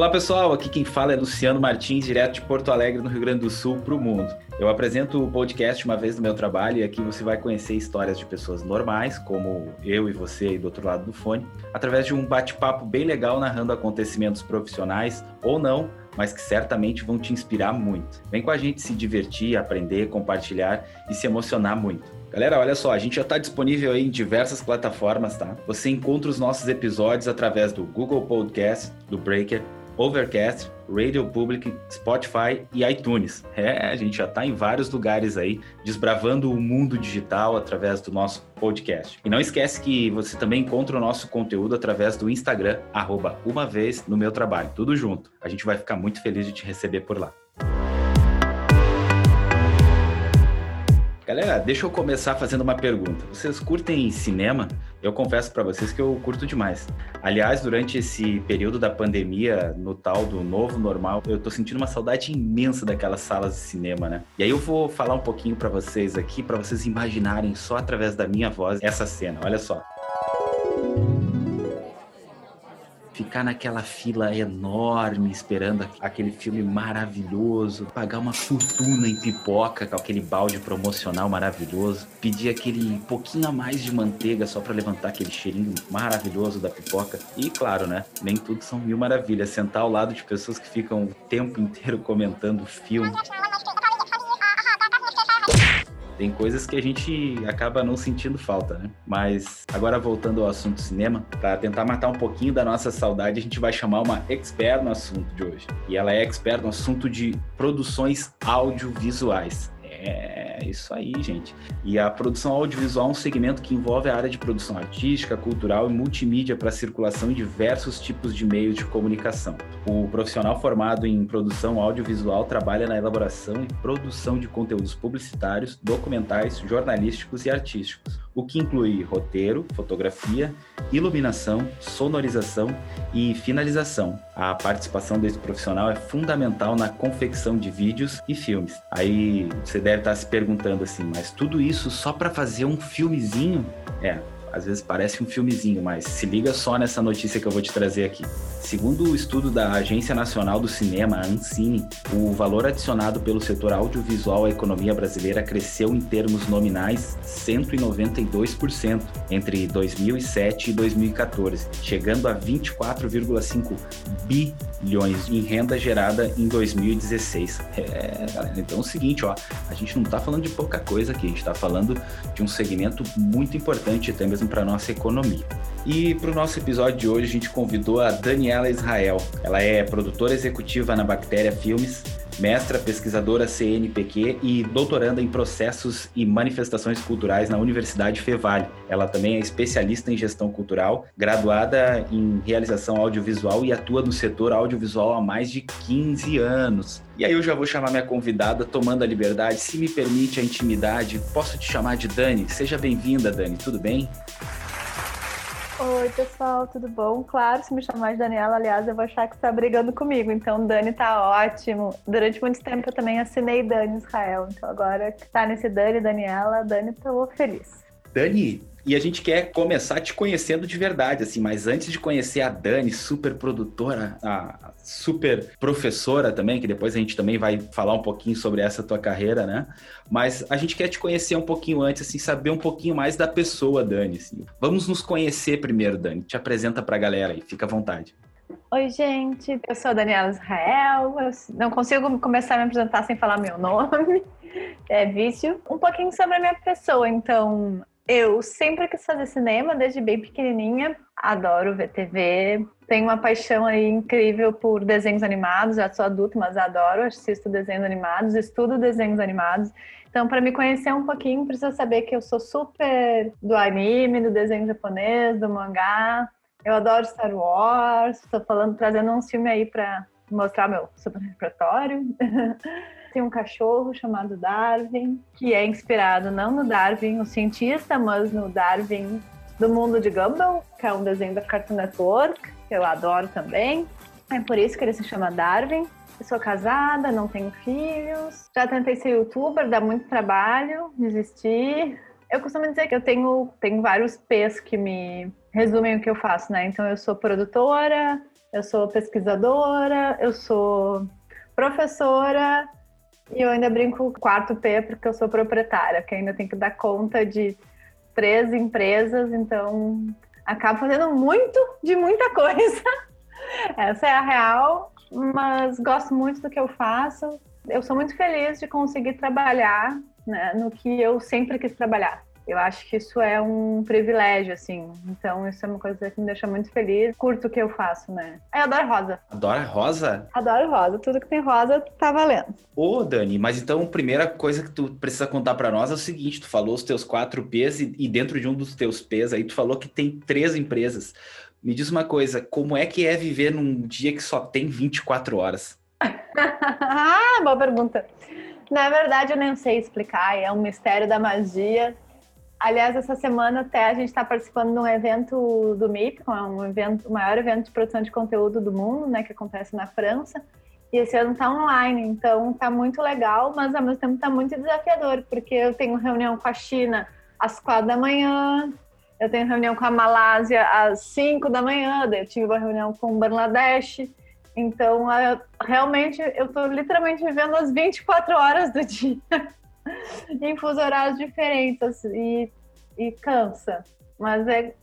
Olá pessoal, aqui quem fala é Luciano Martins, direto de Porto Alegre, no Rio Grande do Sul, para o mundo. Eu apresento o podcast uma vez no meu trabalho e aqui você vai conhecer histórias de pessoas normais, como eu e você aí do outro lado do fone, através de um bate-papo bem legal narrando acontecimentos profissionais ou não, mas que certamente vão te inspirar muito. Vem com a gente se divertir, aprender, compartilhar e se emocionar muito. Galera, olha só, a gente já está disponível em diversas plataformas, tá? Você encontra os nossos episódios através do Google Podcast, do Breaker, Overcast, Radio Public, Spotify e iTunes. É, a gente já está em vários lugares aí, desbravando o mundo digital através do nosso podcast. E não esquece que você também encontra o nosso conteúdo através do Instagram, arroba uma vez no meu trabalho. Tudo junto. A gente vai ficar muito feliz de te receber por lá. Galera, deixa eu começar fazendo uma pergunta. Vocês curtem cinema? Eu confesso para vocês que eu curto demais. Aliás, durante esse período da pandemia, no tal do novo normal, eu tô sentindo uma saudade imensa daquelas salas de cinema, né? E aí eu vou falar um pouquinho para vocês aqui, para vocês imaginarem só através da minha voz essa cena. Olha só. Ficar naquela fila enorme esperando aquele filme maravilhoso, pagar uma fortuna em pipoca aquele balde promocional maravilhoso, pedir aquele pouquinho a mais de manteiga só para levantar aquele cheirinho maravilhoso da pipoca. E claro, né? Nem tudo são mil maravilhas. Sentar ao lado de pessoas que ficam o tempo inteiro comentando o filme. Tem coisas que a gente acaba não sentindo falta, né? Mas agora voltando ao assunto cinema, para tentar matar um pouquinho da nossa saudade, a gente vai chamar uma expert no assunto de hoje. E ela é expert no assunto de produções audiovisuais. É isso aí, gente. E a produção audiovisual é um segmento que envolve a área de produção artística, cultural e multimídia para circulação em diversos tipos de meios de comunicação. O profissional formado em produção audiovisual trabalha na elaboração e produção de conteúdos publicitários, documentais, jornalísticos e artísticos o que inclui roteiro, fotografia, iluminação, sonorização e finalização. A participação desse profissional é fundamental na confecção de vídeos e filmes. Aí você deve estar se perguntando assim, mas tudo isso só para fazer um filmezinho? É, às vezes parece um filmezinho, mas se liga só nessa notícia que eu vou te trazer aqui. Segundo o estudo da Agência Nacional do Cinema, a Ancine, o valor adicionado pelo setor audiovisual à economia brasileira cresceu em termos nominais 192% entre 2007 e 2014, chegando a 24,5 bilhões em renda gerada em 2016. É, galera, então é o seguinte, ó, a gente não está falando de pouca coisa aqui, a gente está falando de um segmento muito importante até mesmo para nossa economia. E para o nosso episódio de hoje, a gente convidou a Daniela Israel. Ela é produtora executiva na Bactéria Filmes, mestra pesquisadora CNPq e doutoranda em processos e manifestações culturais na Universidade Fevale. Ela também é especialista em gestão cultural, graduada em realização audiovisual e atua no setor audiovisual há mais de 15 anos. E aí eu já vou chamar minha convidada, tomando a liberdade, se me permite a intimidade, posso te chamar de Dani? Seja bem-vinda, Dani, tudo bem? Oi, pessoal, tudo bom? Claro, se me chamar de Daniela, aliás, eu vou achar que está brigando comigo. Então, Dani tá ótimo. Durante muito tempo eu também assinei Dani Israel. Então, agora que tá nesse Dani, Daniela, Dani, tô feliz. Dani, e a gente quer começar te conhecendo de verdade, assim, mas antes de conhecer a Dani, super produtora, a super professora também, que depois a gente também vai falar um pouquinho sobre essa tua carreira, né? Mas a gente quer te conhecer um pouquinho antes, assim, saber um pouquinho mais da pessoa, Dani. Assim. Vamos nos conhecer primeiro, Dani. Te apresenta pra galera aí, fica à vontade. Oi, gente, eu sou a Daniela Israel. Eu não consigo começar a me apresentar sem falar meu nome. É vício. Um pouquinho sobre a minha pessoa. Então, eu sempre quis fazer cinema desde bem pequenininha. Adoro ver TV. Tenho uma paixão aí incrível por desenhos animados. Já sou adulta, mas adoro. Assisto desenhos animados, estudo desenhos animados. Então, para me conhecer um pouquinho, precisa saber que eu sou super do anime, do desenho japonês, do mangá. Eu adoro Star Wars. Estou falando, trazendo um filme aí para mostrar meu super repertório. Tem um cachorro chamado Darwin, que é inspirado não no Darwin, o cientista, mas no Darwin do mundo de Gumball, que é um desenho da Cartoon Network, que eu adoro também. É por isso que ele se chama Darwin. Eu sou casada, não tenho filhos. Já tentei ser youtuber, dá muito trabalho, desisti. Eu costumo dizer que eu tenho, tenho vários P's que me resumem o que eu faço, né? Então eu sou produtora, eu sou pesquisadora, eu sou professora e eu ainda brinco quarto P porque eu sou proprietária, que ainda tem que dar conta de três empresas, então acabo fazendo muito de muita coisa. Essa é a real, mas gosto muito do que eu faço. Eu sou muito feliz de conseguir trabalhar né, no que eu sempre quis trabalhar. Eu acho que isso é um privilégio, assim. Então, isso é uma coisa que me deixa muito feliz. Curto o que eu faço, né? Eu adoro rosa. Adora rosa? Adoro rosa. Tudo que tem rosa tá valendo. Ô, Dani, mas então a primeira coisa que tu precisa contar para nós é o seguinte: tu falou os teus quatro P's e, e dentro de um dos teus P's aí tu falou que tem três empresas. Me diz uma coisa, como é que é viver num dia que só tem 24 horas? ah, boa pergunta. Na verdade, eu nem sei explicar, é um mistério da magia. Aliás, essa semana até a gente está participando de um evento do MIP, é um evento, o maior evento de produção de conteúdo do mundo, né, que acontece na França. E esse ano está online, então está muito legal, mas ao mesmo tempo está muito desafiador, porque eu tenho reunião com a China às quatro da manhã, eu tenho reunião com a Malásia às cinco da manhã, eu tive uma reunião com o Bangladesh. Então, eu, realmente, eu estou literalmente vivendo as 24 horas do dia. em fuso horários diferentes e, e cansa, mas é,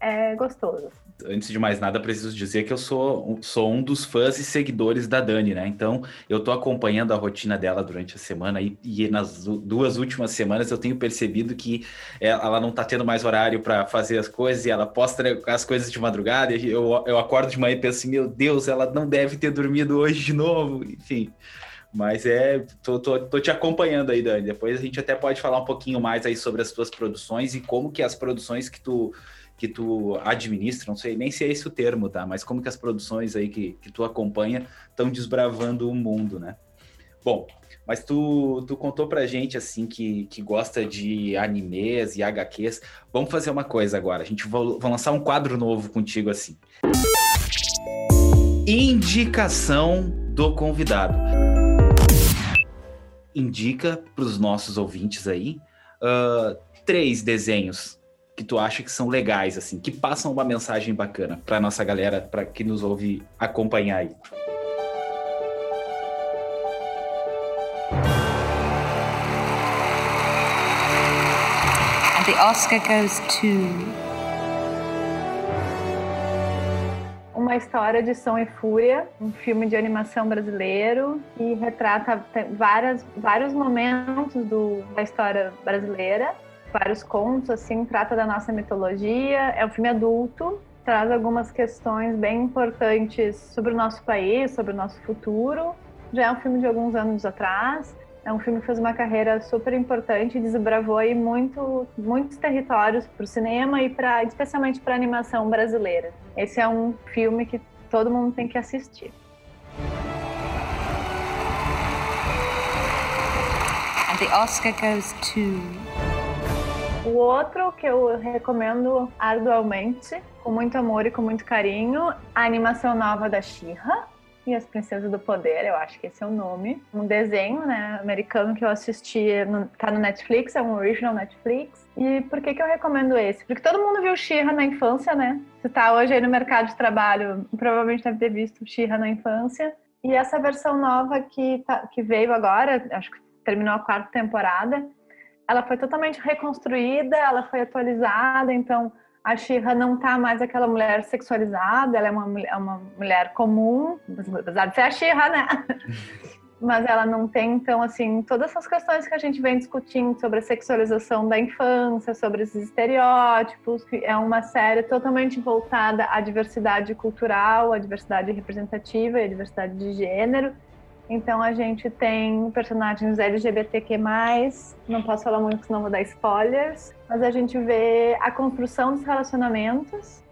é gostoso. Antes de mais nada, preciso dizer que eu sou, sou um dos fãs e seguidores da Dani, né? Então, eu tô acompanhando a rotina dela durante a semana e, e nas duas últimas semanas eu tenho percebido que ela não tá tendo mais horário para fazer as coisas e ela posta as coisas de madrugada e eu, eu acordo de manhã e penso assim, meu Deus, ela não deve ter dormido hoje de novo, enfim... Mas é, tô, tô, tô, te acompanhando aí, Dani. Depois a gente até pode falar um pouquinho mais aí sobre as tuas produções e como que as produções que tu, que tu administra, não sei nem se é esse o termo, tá? Mas como que as produções aí que, que tu acompanha estão desbravando o mundo, né? Bom, mas tu, tu contou pra gente, assim, que, que gosta de animes e HQs. Vamos fazer uma coisa agora. A gente vai, vai lançar um quadro novo contigo, assim. Indicação do convidado indica para os nossos ouvintes aí uh, três desenhos que tu acha que são legais, assim, que passam uma mensagem bacana para nossa galera, para que nos ouve acompanhar aí. The Oscar goes to uma história de Som e Fúria, um filme de animação brasileiro que retrata várias, vários momentos do, da história brasileira, vários contos, assim, trata da nossa mitologia. É um filme adulto, traz algumas questões bem importantes sobre o nosso país, sobre o nosso futuro. Já é um filme de alguns anos atrás. É um filme que fez uma carreira super importante, desbravou aí muito, muitos territórios para o cinema e para, especialmente para a animação brasileira. Esse é um filme que todo mundo tem que assistir. And the Oscar goes to o outro que eu recomendo arduamente, com muito amor e com muito carinho, a animação nova da Xirra, e as Princesas do Poder, eu acho que esse é o nome. Um desenho, né, americano que eu assisti, no, tá no Netflix, é um original Netflix. E por que que eu recomendo esse? Porque todo mundo viu She-Ra na infância, né? Se tá hoje aí no mercado de trabalho, provavelmente deve ter visto She-Ra na infância. E essa versão nova que, tá, que veio agora, acho que terminou a quarta temporada, ela foi totalmente reconstruída, ela foi atualizada, então a Shira não tá mais aquela mulher sexualizada, ela é uma, é uma mulher comum, apesar de ser a Shira, né? Mas ela não tem, então, assim, todas essas questões que a gente vem discutindo sobre a sexualização da infância, sobre esses estereótipos, é uma série totalmente voltada à diversidade cultural, à diversidade representativa e à diversidade de gênero. Então a gente tem personagens LGBTQ+, não posso falar muito senão vou dar spoilers, mas a gente vê a construção dos relacionamentos,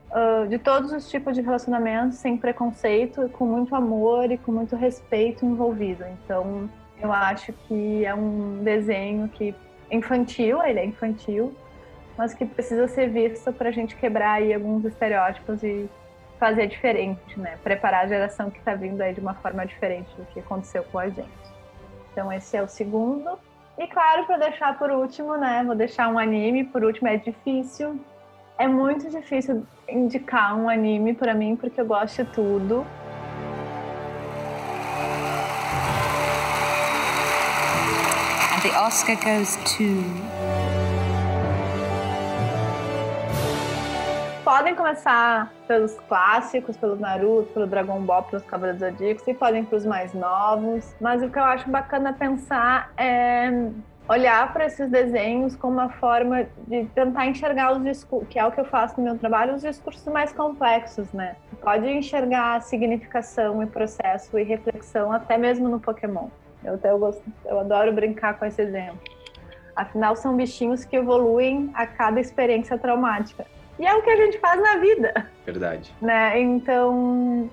de todos os tipos de relacionamentos, sem preconceito, com muito amor e com muito respeito envolvido. Então eu acho que é um desenho que infantil, ele é infantil, mas que precisa ser visto para a gente quebrar aí alguns estereótipos e fazer diferente, né? Preparar a geração que está vindo aí de uma forma diferente do que aconteceu com a gente. Então esse é o segundo. E claro, para deixar por último, né? Vou deixar um anime, por último é difícil. É muito difícil indicar um anime para mim porque eu gosto de tudo. And the Oscar goes to. Podem começar pelos clássicos, pelo Naruto, pelo Dragon Ball, pelos Cavaleiros Zodíacos, e podem para os mais novos. Mas o que eu acho bacana pensar é olhar para esses desenhos como uma forma de tentar enxergar os discursos, que é o que eu faço no meu trabalho, os discursos mais complexos, né? Pode enxergar significação e processo e reflexão até mesmo no Pokémon. Eu eu, gosto, eu adoro brincar com esse exemplo. Afinal, são bichinhos que evoluem a cada experiência traumática. E é o que a gente faz na vida. Verdade. Né? Então,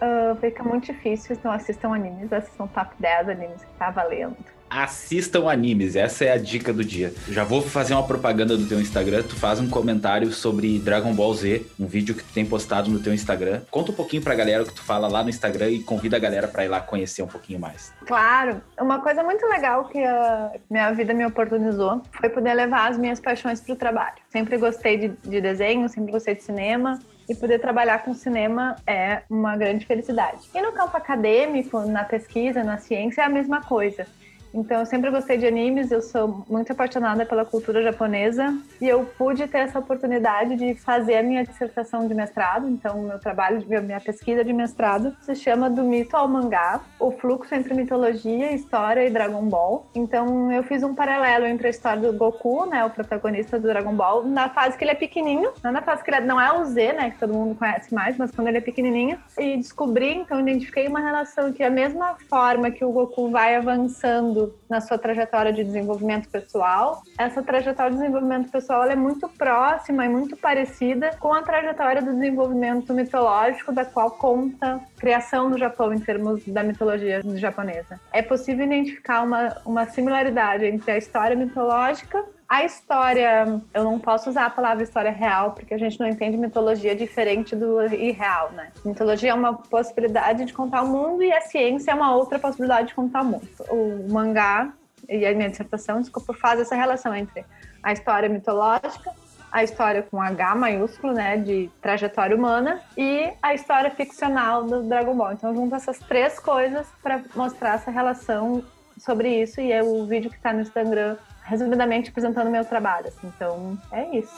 uh, fica muito difícil. Então, assistam animes. Assistam top 10 animes que tá valendo assistam animes, essa é a dica do dia. Já vou fazer uma propaganda do teu Instagram, tu faz um comentário sobre Dragon Ball Z, um vídeo que tu tem postado no teu Instagram. Conta um pouquinho pra galera o que tu fala lá no Instagram e convida a galera para ir lá conhecer um pouquinho mais. Claro, uma coisa muito legal que a minha vida me oportunizou foi poder levar as minhas paixões pro trabalho. Sempre gostei de, de desenho, sempre gostei de cinema, e poder trabalhar com cinema é uma grande felicidade. E no campo acadêmico, na pesquisa, na ciência, é a mesma coisa. Então, eu sempre gostei de animes, eu sou muito apaixonada pela cultura japonesa e eu pude ter essa oportunidade de fazer a minha dissertação de mestrado. Então, meu trabalho, minha pesquisa de mestrado se chama Do Mito ao Mangá, o fluxo entre mitologia, história e Dragon Ball. Então, eu fiz um paralelo entre a história do Goku, né, o protagonista do Dragon Ball, na fase que ele é pequenininho, não na fase que ele é, não é o Z, né, que todo mundo conhece mais, mas quando ele é pequenininho, e descobri, então, identifiquei uma relação que a mesma forma que o Goku vai avançando na sua trajetória de desenvolvimento pessoal. Essa trajetória de desenvolvimento pessoal é muito próxima e muito parecida com a trajetória do desenvolvimento mitológico da qual conta a criação do Japão em termos da mitologia japonesa. É possível identificar uma, uma similaridade entre a história mitológica a história, eu não posso usar a palavra história real, porque a gente não entende mitologia diferente do irreal, né? Mitologia é uma possibilidade de contar o mundo e a ciência é uma outra possibilidade de contar o mundo. O mangá e a minha dissertação, desculpa, faz essa relação entre a história mitológica, a história com H maiúsculo, né, de trajetória humana, e a história ficcional do Dragon Ball. Então, junto essas três coisas para mostrar essa relação sobre isso, e é o vídeo que está no Instagram resumidamente apresentando meu trabalho. Assim. Então, é isso.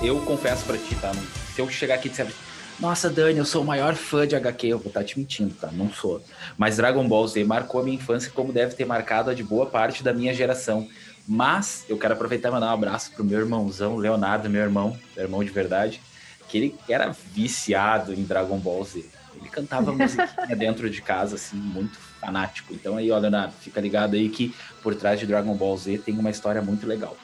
Eu confesso para ti, tá? Se eu chegar aqui e disser, nossa, Dani, eu sou o maior fã de HQ, eu vou estar tá te mentindo, tá? Não sou. Mas Dragon Ball Z marcou a minha infância como deve ter marcado a de boa parte da minha geração. Mas eu quero aproveitar e mandar um abraço pro meu irmãozão, Leonardo, meu irmão, meu irmão de verdade, que ele era viciado em Dragon Ball Z. Ele cantava musiquinha dentro de casa, assim, muito fanático. Então aí, ó, Leonardo, fica ligado aí que por trás de Dragon Ball Z tem uma história muito legal.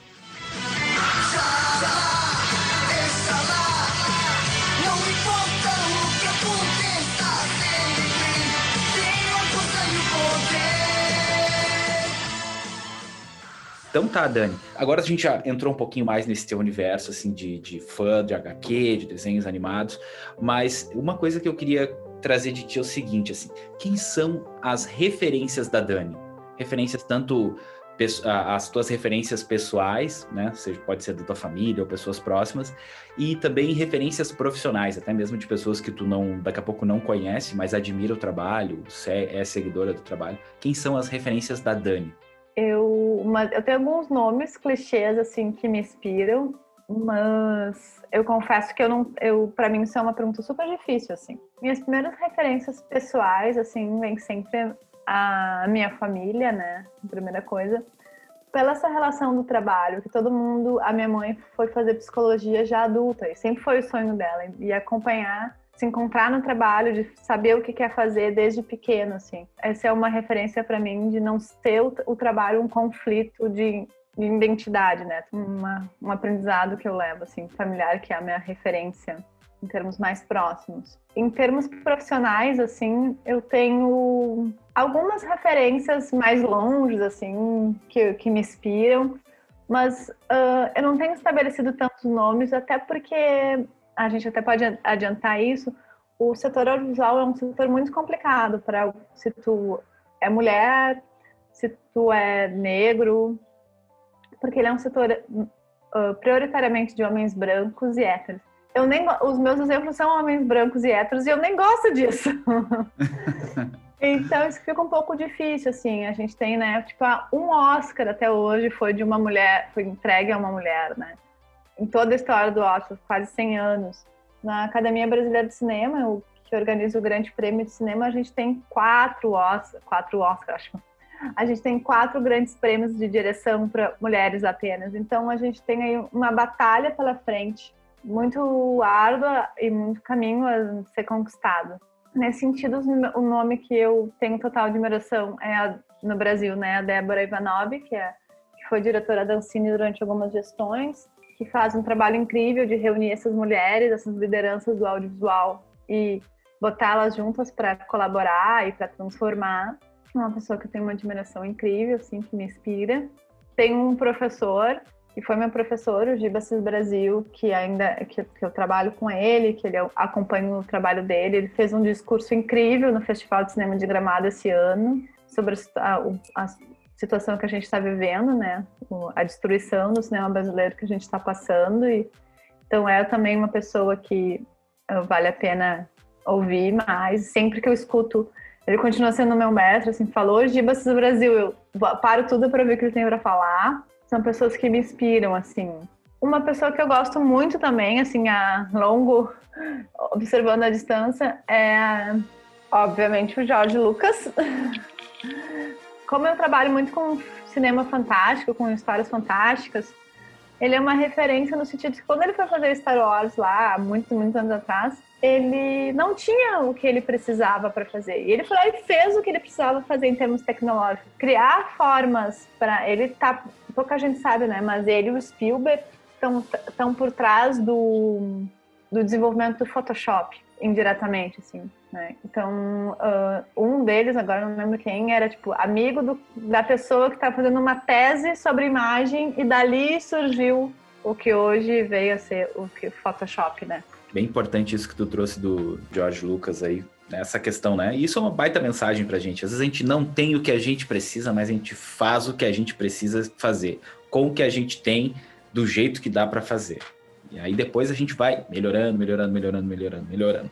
Então tá, Dani. Agora a gente já entrou um pouquinho mais nesse teu universo, assim, de, de fã, de HQ, de desenhos animados. Mas uma coisa que eu queria trazer de ti o seguinte, assim, quem são as referências da Dani? Referências tanto as tuas referências pessoais, né? Seja, pode ser da tua família ou pessoas próximas, e também referências profissionais, até mesmo de pessoas que tu não, daqui a pouco não conhece, mas admira o trabalho, é seguidora do trabalho. Quem são as referências da Dani? Eu, uma, eu tenho alguns nomes clichês assim que me inspiram, mas eu confesso que eu não, eu para mim isso é uma pergunta super difícil assim. Minhas primeiras referências pessoais assim vem sempre a minha família, né? Primeira coisa. Pela essa relação do trabalho, que todo mundo, a minha mãe foi fazer psicologia já adulta e sempre foi o sonho dela e acompanhar se encontrar no trabalho, de saber o que quer fazer desde pequeno, assim. Essa é uma referência para mim de não ser o, o trabalho um conflito de identidade, né? Uma, um aprendizado que eu levo, assim, familiar, que é a minha referência em termos mais próximos. Em termos profissionais, assim, eu tenho algumas referências mais longes, assim, que, que me inspiram, mas uh, eu não tenho estabelecido tantos nomes, até porque a gente até pode adiantar isso. O setor audiovisual é um setor muito complicado para se tu é mulher, se tu é negro, porque ele é um setor uh, prioritariamente de homens brancos e héteros. Eu nem, os meus exemplos são homens brancos e héteros e eu nem gosto disso. então isso fica um pouco difícil, assim. A gente tem, né, tipo, um Oscar até hoje foi de uma mulher, foi entregue a uma mulher, né? Em toda a história do Oscar, quase 100 anos. Na Academia Brasileira de Cinema, o que organiza o Grande Prêmio de Cinema, a gente tem quatro Oscars, quatro Oscars, acho. A gente tem quatro grandes prêmios de direção para mulheres apenas. Então a gente tem aí uma batalha pela frente, muito árdua e muito caminho a ser conquistado. Nesse sentido, o nome que eu tenho total admiração é a, no Brasil, né, a Débora Ivanov, que, é, que foi diretora da Ancine durante algumas gestões, que faz um trabalho incrível de reunir essas mulheres, essas lideranças do audiovisual e botá-las juntas para colaborar e para transformar. Uma pessoa que eu tenho uma admiração incrível, assim, que me inspira. Tem um professor que foi meu professor, o Gibasis Brasil, que ainda que, que, eu trabalho com ele, que ele acompanha o trabalho dele. Ele fez um discurso incrível no Festival de Cinema de Gramado esse ano sobre a, a situação que a gente está vivendo, né? A destruição do cinema brasileiro que a gente está passando. E, então é também uma pessoa que uh, vale a pena ouvir mais. Sempre que eu escuto, ele continua sendo meu mestre. Assim, falou Gibas do Brasil, eu paro tudo para ver o que ele tem para falar. São pessoas que me inspiram, assim. Uma pessoa que eu gosto muito também, assim, a longo, observando a distância, é obviamente o Jorge Lucas. como eu trabalho muito com cinema fantástico, com histórias fantásticas, ele é uma referência no sentido de que quando ele foi fazer Star Wars lá, muitos, muitos anos atrás, ele não tinha o que ele precisava para fazer. E ele foi lá e fez o que ele precisava fazer em termos tecnológicos. Criar formas para. Ele tá. Pouca gente sabe, né? Mas ele e o Spielberg estão por trás do, do desenvolvimento do Photoshop, indiretamente, assim. Né? Então, uh, um deles, agora não lembro quem, era tipo amigo do, da pessoa que estava fazendo uma tese sobre imagem e dali surgiu o que hoje veio a ser o que Photoshop, né? Bem importante isso que tu trouxe do George Lucas aí, nessa questão, né? E isso é uma baita mensagem pra gente. Às vezes a gente não tem o que a gente precisa, mas a gente faz o que a gente precisa fazer, com o que a gente tem, do jeito que dá para fazer. E aí depois a gente vai melhorando, melhorando, melhorando, melhorando, melhorando.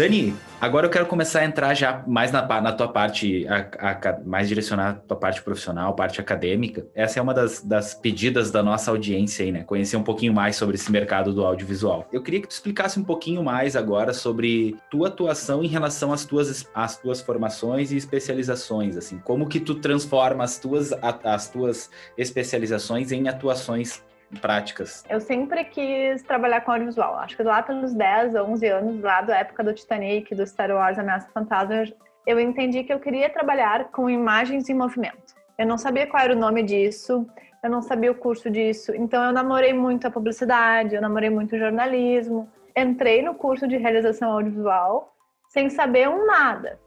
Dani, agora eu quero começar a entrar já mais na, na tua parte, a, a, mais direcionada à tua parte profissional, parte acadêmica. Essa é uma das, das pedidas da nossa audiência aí, né? Conhecer um pouquinho mais sobre esse mercado do audiovisual. Eu queria que tu explicasse um pouquinho mais agora sobre tua atuação em relação às tuas, às tuas formações e especializações, assim. Como que tu transforma as tuas, as tuas especializações em atuações práticas? Eu sempre quis trabalhar com audiovisual. Acho que lá pelos 10, 11 anos, lá da época do Titanic, do Star Wars, Ameaça Fantasma, eu entendi que eu queria trabalhar com imagens em movimento. Eu não sabia qual era o nome disso, eu não sabia o curso disso. Então eu namorei muito a publicidade, eu namorei muito o jornalismo. Entrei no curso de realização audiovisual sem saber um nada.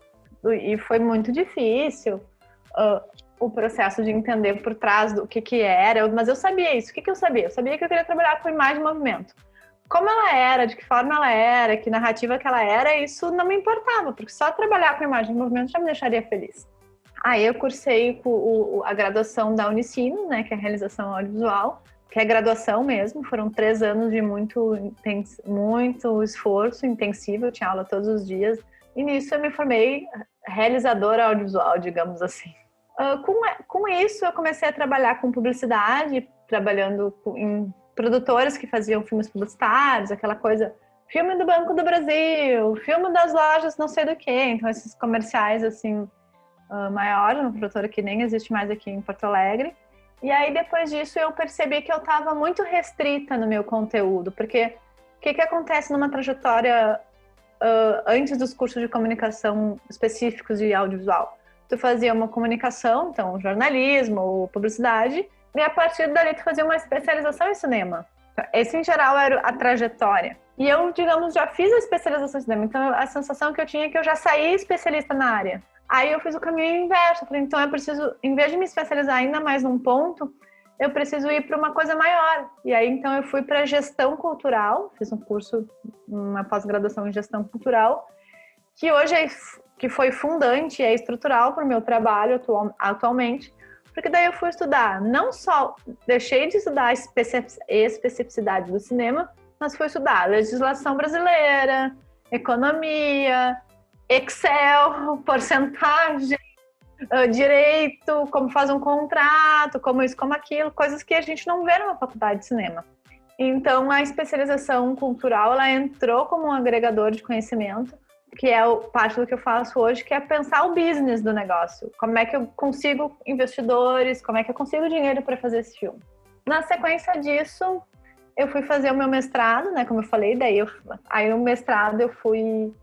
E foi muito difícil. Uh, o processo de entender por trás do que que era, mas eu sabia isso. O que que eu sabia? Eu sabia que eu queria trabalhar com imagem e movimento. Como ela era, de que forma ela era, que narrativa que ela era, isso não me importava, porque só trabalhar com imagem e movimento já me deixaria feliz. Aí eu cursei a graduação da Unicino, né, que é a realização audiovisual, que é graduação mesmo, foram três anos de muito, muito esforço intensivo, eu tinha aula todos os dias, e nisso eu me formei realizadora audiovisual, digamos assim. Uh, com, com isso, eu comecei a trabalhar com publicidade, trabalhando em produtoras que faziam filmes publicitários, aquela coisa, filme do Banco do Brasil, filme das lojas não sei do que, então esses comerciais assim uh, maiores, uma produtora que nem existe mais aqui em Porto Alegre. E aí depois disso eu percebi que eu estava muito restrita no meu conteúdo, porque o que, que acontece numa trajetória uh, antes dos cursos de comunicação específicos de audiovisual? Tu fazia uma comunicação, então jornalismo, publicidade, e a partir dali tu fazia uma especialização em cinema. Esse, em geral, era a trajetória. E eu, digamos, já fiz a especialização em cinema, então a sensação que eu tinha é que eu já saí especialista na área. Aí eu fiz o caminho inverso, falei, então eu preciso, em vez de me especializar ainda mais num ponto, eu preciso ir para uma coisa maior. E aí, então, eu fui para gestão cultural, fiz um curso, uma pós-graduação em gestão cultural, que hoje é, que foi fundante e é estrutural para o meu trabalho atual, atualmente, porque daí eu fui estudar, não só deixei de estudar a especificidade do cinema, mas fui estudar legislação brasileira, economia, Excel, porcentagem, uh, direito, como faz um contrato, como isso, como aquilo, coisas que a gente não vê numa faculdade de cinema. Então, a especialização cultural, ela entrou como um agregador de conhecimento, que é parte do que eu faço hoje, que é pensar o business do negócio. Como é que eu consigo investidores, como é que eu consigo dinheiro para fazer esse filme. Na sequência disso, eu fui fazer o meu mestrado, né, como eu falei, daí eu, aí o mestrado eu fui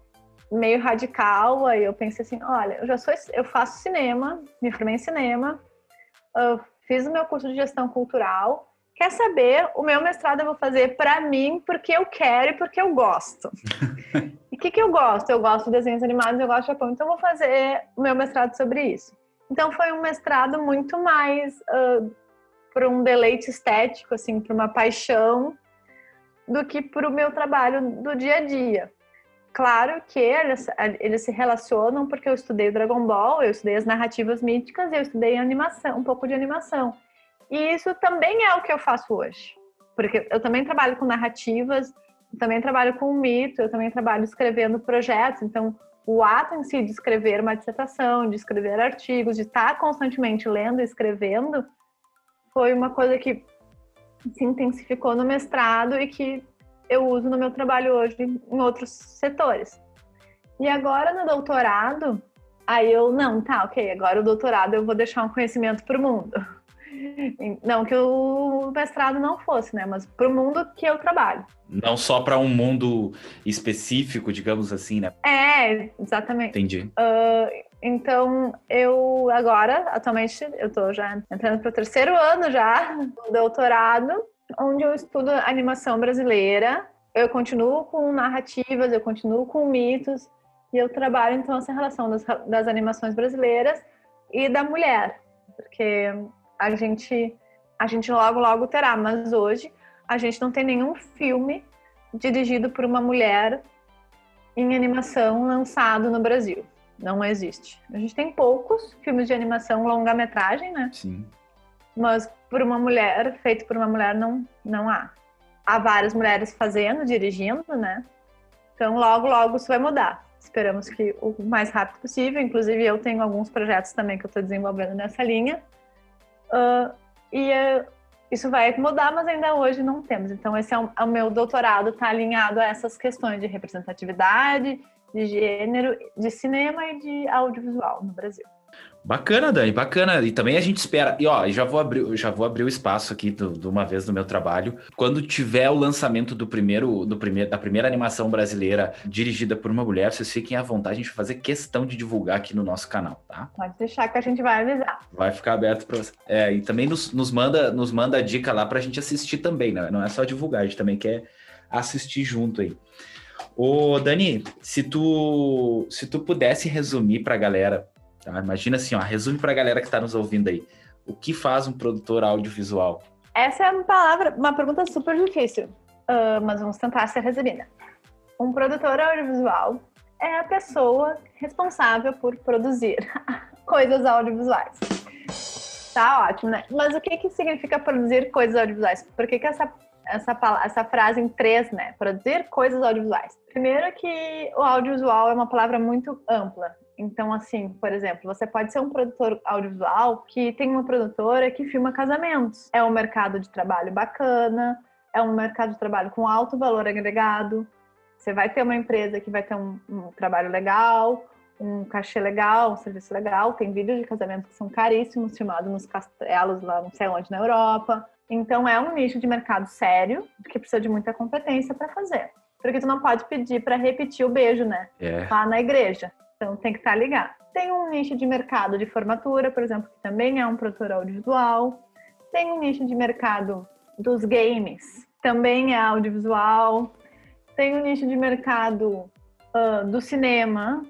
meio radical, aí eu pensei assim, olha, eu já sou, eu faço cinema, me formei em cinema, fiz o meu curso de gestão cultural, quer saber, o meu mestrado eu vou fazer para mim, porque eu quero e porque eu gosto. que, que eu gosto? Eu gosto de desenhos animados, eu gosto de Japão, então vou fazer o meu mestrado sobre isso. Então foi um mestrado muito mais uh, para um deleite estético, assim, para uma paixão, do que para o meu trabalho do dia a dia. Claro que eles, eles se relacionam porque eu estudei Dragon Ball, eu estudei as narrativas míticas eu estudei animação, um pouco de animação. E isso também é o que eu faço hoje. Porque eu também trabalho com narrativas, também trabalho com mito, eu também trabalho escrevendo projetos. Então, o ato em si de escrever uma dissertação, de escrever artigos, de estar constantemente lendo e escrevendo, foi uma coisa que se intensificou no mestrado e que eu uso no meu trabalho hoje em outros setores. E agora no doutorado, aí eu, não, tá, ok, agora o doutorado eu vou deixar um conhecimento para o mundo. Não que o mestrado não fosse, né? Mas para o mundo que eu trabalho. Não só para um mundo específico, digamos assim, né? É, exatamente. Entendi. Uh, então, eu agora, atualmente, eu estou já entrando para o terceiro ano já do doutorado onde eu estudo animação brasileira. Eu continuo com narrativas, eu continuo com mitos, e eu trabalho então essa relação das, das animações brasileiras e da mulher, porque a gente a gente logo logo terá, mas hoje a gente não tem nenhum filme dirigido por uma mulher em animação lançado no Brasil. Não existe. A gente tem poucos filmes de animação longa-metragem, né? Sim. Mas por uma mulher, feito por uma mulher, não, não há. Há várias mulheres fazendo, dirigindo, né? Então, logo, logo isso vai mudar. Esperamos que o mais rápido possível. Inclusive, eu tenho alguns projetos também que eu estou desenvolvendo nessa linha. Uh, e uh, isso vai mudar, mas ainda hoje não temos. Então, esse é o, é o meu doutorado, está alinhado a essas questões de representatividade, de gênero, de cinema e de audiovisual no Brasil. Bacana, Dani, bacana. E também a gente espera. E ó, já vou abrir, já vou abrir o espaço aqui do, de uma vez no meu trabalho. Quando tiver o lançamento do primeiro, do primeiro, da primeira animação brasileira dirigida por uma mulher, vocês fiquem à vontade, a gente vai fazer questão de divulgar aqui no nosso canal, tá? Pode deixar que a gente vai avisar. Vai ficar aberto para você. É, e também nos, nos, manda, nos manda a dica lá pra gente assistir também, né? Não é só divulgar, a gente também quer assistir junto aí. Ô, Dani, se tu, se tu pudesse resumir pra galera Tá? Imagina assim, ó, resume para a galera que está nos ouvindo aí. O que faz um produtor audiovisual? Essa é uma palavra, uma pergunta super difícil, uh, mas vamos tentar ser resumida. Um produtor audiovisual é a pessoa responsável por produzir coisas audiovisuais. Tá ótimo, né? Mas o que, que significa produzir coisas audiovisuais? Por que, que essa, essa, essa frase em três, né? Produzir coisas audiovisuais. Primeiro que o audiovisual é uma palavra muito ampla. Então, assim, por exemplo, você pode ser um produtor audiovisual que tem uma produtora que filma casamentos. É um mercado de trabalho bacana, é um mercado de trabalho com alto valor agregado. Você vai ter uma empresa que vai ter um, um trabalho legal, um cachê legal, um serviço legal. Tem vídeos de casamento que são caríssimos, filmados nos castelos lá não sei onde na Europa. Então é um nicho de mercado sério que precisa de muita competência para fazer. Porque tu não pode pedir para repetir o beijo, né? É. Lá na igreja. Então tem que estar ligado. Tem um nicho de mercado de formatura, por exemplo, que também é um produtor audiovisual. Tem um nicho de mercado dos games, também é audiovisual. Tem um nicho de mercado uh, do cinema,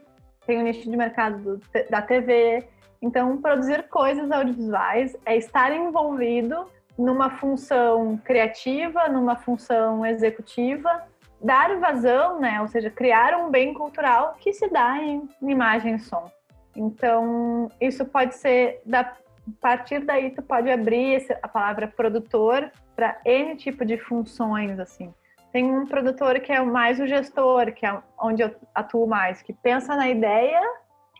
tem um nicho de mercado do, da TV. Então, produzir coisas audiovisuais é estar envolvido numa função criativa, numa função executiva dar vazão, né? Ou seja, criar um bem cultural que se dá em imagem e som. Então, isso pode ser da a partir daí tu pode abrir a palavra produtor para N tipo de funções, assim. Tem um produtor que é mais o gestor, que é onde eu atuo mais, que pensa na ideia,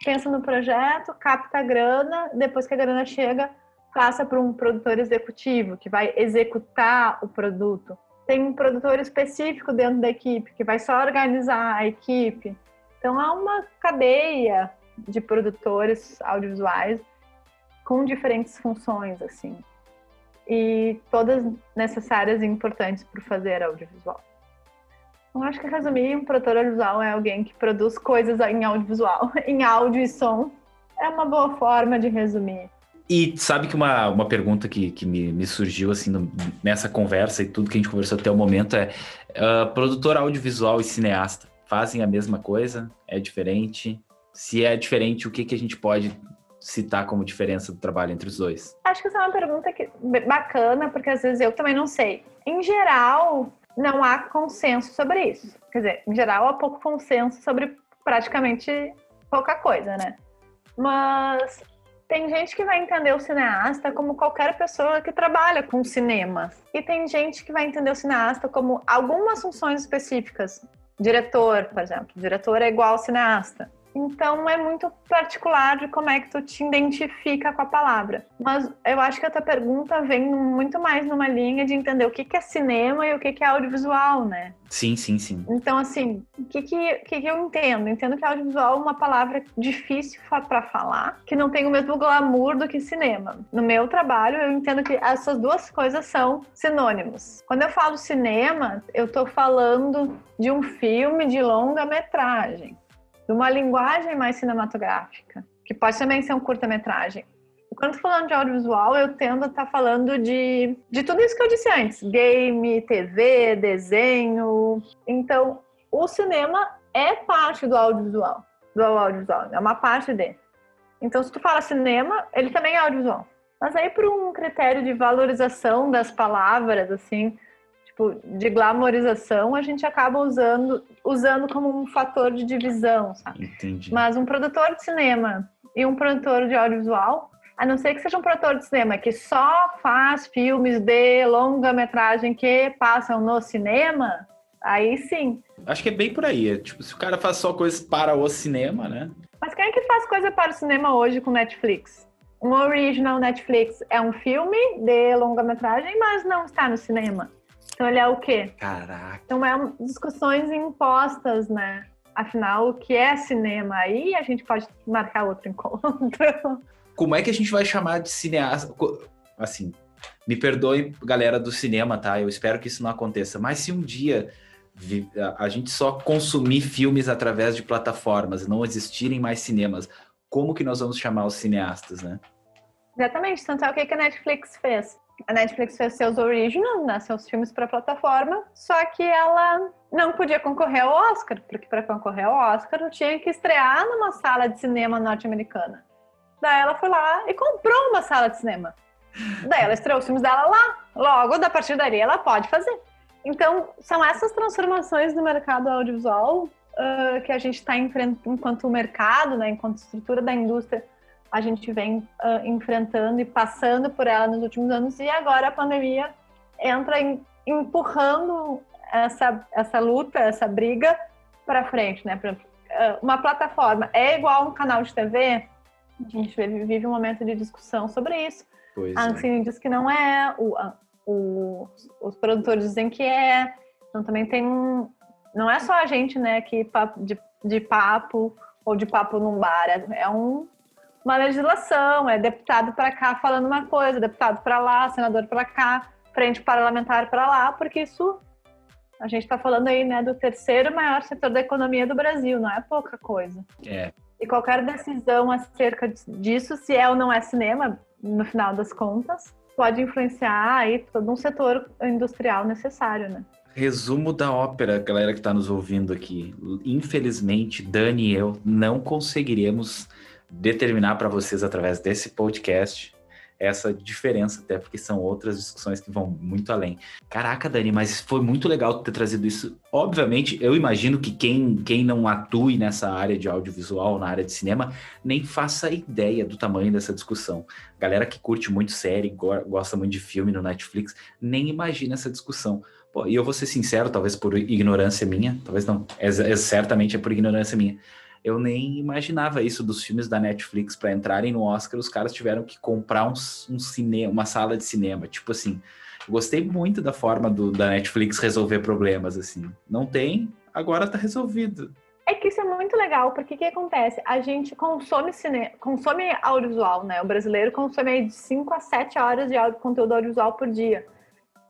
pensa no projeto, capta a grana, depois que a grana chega, passa para um produtor executivo, que vai executar o produto. Tem um produtor específico dentro da equipe, que vai só organizar a equipe. Então, há uma cadeia de produtores audiovisuais com diferentes funções, assim. E todas necessárias e importantes para fazer audiovisual. Eu acho que resumir, um produtor audiovisual é alguém que produz coisas em audiovisual, em áudio e som. É uma boa forma de resumir. E sabe que uma, uma pergunta que, que me, me surgiu assim no, nessa conversa e tudo que a gente conversou até o momento é: uh, produtor audiovisual e cineasta fazem a mesma coisa? É diferente? Se é diferente, o que, que a gente pode citar como diferença do trabalho entre os dois? Acho que essa é uma pergunta que, bacana, porque às vezes eu também não sei. Em geral, não há consenso sobre isso. Quer dizer, em geral, há pouco consenso sobre praticamente pouca coisa, né? Mas tem gente que vai entender o cineasta como qualquer pessoa que trabalha com cinema. E tem gente que vai entender o cineasta como algumas funções específicas. Diretor, por exemplo. Diretor é igual ao cineasta. Então é muito particular de como é que tu te identifica com a palavra. Mas eu acho que a tua pergunta vem muito mais numa linha de entender o que, é cinema e o que, é audiovisual, né? Sim, sim, sim. Então, assim, o que, que, que, que eu entendo? Entendo que audiovisual é uma palavra difícil para falar, que não tem o mesmo glamour do que cinema. No meu trabalho, eu entendo que essas duas coisas são sinônimos. Quando eu falo cinema, eu estou falando de um filme de longa metragem de uma linguagem mais cinematográfica, que pode também ser um curta-metragem. Quando falando de audiovisual, eu tendo a estar tá falando de, de tudo isso que eu disse antes: game, TV, desenho. Então, o cinema é parte do audiovisual, do audiovisual, é uma parte dele. Então, se tu fala cinema, ele também é audiovisual. Mas aí, por um critério de valorização das palavras, assim, tipo, de glamorização, a gente acaba usando, usando como um fator de divisão, sabe? Entendi. Mas um produtor de cinema e um produtor de audiovisual, a não ser que seja um produtor de cinema que só faz filmes de longa-metragem que passam no cinema, aí sim. Acho que é bem por aí. É, tipo, se o cara faz só coisas para o cinema, né? Mas quem é que faz coisa para o cinema hoje com Netflix? Um original Netflix é um filme de longa-metragem, mas não está no cinema. Então ele é o quê? Caraca. Então é discussões impostas, né? Afinal, o que é cinema? Aí a gente pode marcar outro encontro. Como é que a gente vai chamar de cineasta? Assim, me perdoe, galera do cinema, tá? Eu espero que isso não aconteça. Mas se um dia a gente só consumir filmes através de plataformas, não existirem mais cinemas, como que nós vamos chamar os cineastas, né? Exatamente, tanto é o que a Netflix fez a Netflix fez seus originals, né, seus filmes para plataforma, só que ela não podia concorrer ao Oscar, porque para concorrer ao Oscar tinha que estrear numa sala de cinema norte-americana. Daí ela foi lá e comprou uma sala de cinema. Daí ela estreou os filmes dela lá. Logo, da partir daí, ela pode fazer. Então, são essas transformações no mercado audiovisual uh, que a gente está enfrentando enquanto mercado, né, enquanto estrutura da indústria a gente vem uh, enfrentando e passando por ela nos últimos anos e agora a pandemia entra em, empurrando essa, essa luta, essa briga para frente, né? Uma plataforma é igual um canal de TV? A gente vive um momento de discussão sobre isso. Pois a Ancine é. diz que não é, o, o, os produtores dizem que é. Então também tem um. Não é só a gente, né, que de, de papo ou de papo num bar, é, é um uma legislação, é deputado para cá falando uma coisa, deputado para lá, senador para cá, frente parlamentar para lá, porque isso a gente está falando aí né, do terceiro maior setor da economia do Brasil, não é pouca coisa. É. E qualquer decisão acerca disso, se é ou não é cinema, no final das contas, pode influenciar aí todo um setor industrial necessário, né? Resumo da ópera, galera que está nos ouvindo aqui. Infelizmente, Dani e eu não conseguiremos determinar para vocês através desse podcast essa diferença, até porque são outras discussões que vão muito além. Caraca, Dani, mas foi muito legal ter trazido isso. Obviamente, eu imagino que quem, quem não atue nessa área de audiovisual, na área de cinema, nem faça ideia do tamanho dessa discussão. Galera que curte muito série, gosta muito de filme no Netflix, nem imagina essa discussão. Pô, e eu vou ser sincero, talvez por ignorância minha, talvez não, é, é certamente é por ignorância minha eu nem imaginava isso dos filmes da Netflix para entrarem no Oscar, os caras tiveram que comprar um, um cinema, uma sala de cinema, tipo assim. Gostei muito da forma do, da Netflix resolver problemas assim. Não tem, agora tá resolvido. É que isso é muito legal, porque o que acontece? A gente consome cinema, consome audiovisual, né? O brasileiro consome aí de 5 a 7 horas de conteúdo audiovisual por dia.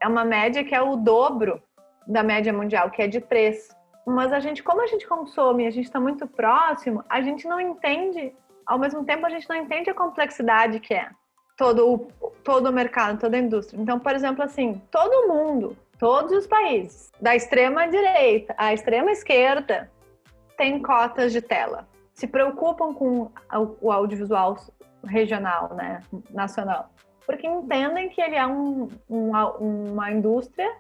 É uma média que é o dobro da média mundial, que é de 3. Mas a gente, como a gente consome, a gente está muito próximo, a gente não entende, ao mesmo tempo a gente não entende a complexidade que é todo o, todo o mercado, toda a indústria. Então, por exemplo, assim, todo mundo, todos os países, da extrema direita à extrema esquerda, tem cotas de tela. Se preocupam com o audiovisual regional, né, nacional, porque entendem que ele é um, um, uma indústria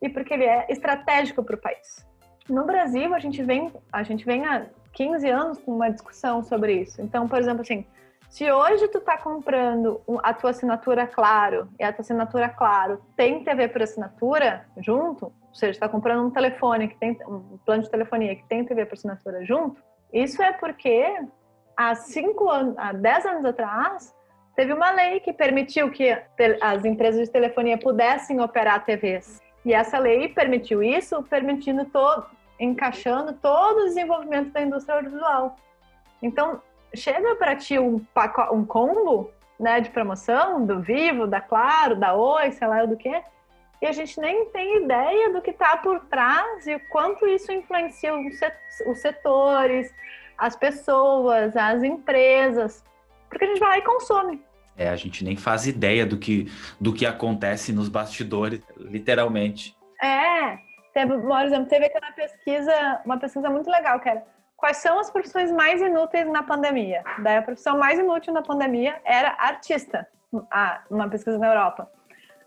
e porque ele é estratégico para o país. No Brasil, a gente vem, a gente vem há 15 anos com uma discussão sobre isso. Então, por exemplo, assim, se hoje tu tá comprando a tua assinatura Claro e a tua assinatura Claro tem TV por assinatura junto, ou seja, está comprando um telefone que tem um plano de telefonia que tem TV por assinatura junto, isso é porque há cinco anos, há 10 anos atrás, teve uma lei que permitiu que as empresas de telefonia pudessem operar TVs. E essa lei permitiu isso, permitindo todo, encaixando todo o desenvolvimento da indústria audiovisual. Então, chega para ti um, um combo né, de promoção do Vivo, da Claro, da Oi, sei lá do que, e a gente nem tem ideia do que está por trás e o quanto isso influencia os setores, as pessoas, as empresas, porque a gente vai lá e consome. É, a gente nem faz ideia do que, do que acontece nos bastidores, literalmente. É, Teve, por exemplo, teve aquela pesquisa, uma pesquisa muito legal, que era quais são as profissões mais inúteis na pandemia. Daí a profissão mais inútil na pandemia era artista, uma pesquisa na Europa.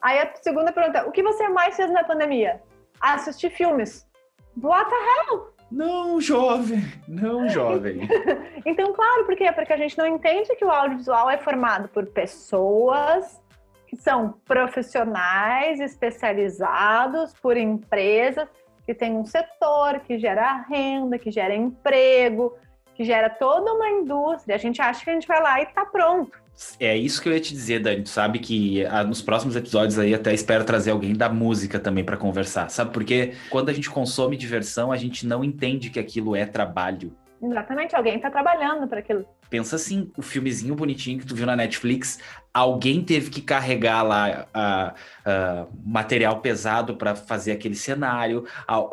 Aí a segunda pergunta, o que você mais fez na pandemia? Assistir filmes. What the hell? Não, jovem, não, jovem. então, claro, por quê? Porque a gente não entende que o audiovisual é formado por pessoas que são profissionais especializados por empresas que tem um setor que gera renda, que gera emprego, que gera toda uma indústria. A gente acha que a gente vai lá e está pronto. É isso que eu ia te dizer, Dani. Tu sabe que ah, nos próximos episódios aí até espero trazer alguém da música também para conversar, sabe? Porque quando a gente consome diversão, a gente não entende que aquilo é trabalho. Exatamente, alguém está trabalhando para aquilo. Pensa assim, o filmezinho bonitinho que tu viu na Netflix, alguém teve que carregar lá a, a material pesado para fazer aquele cenário.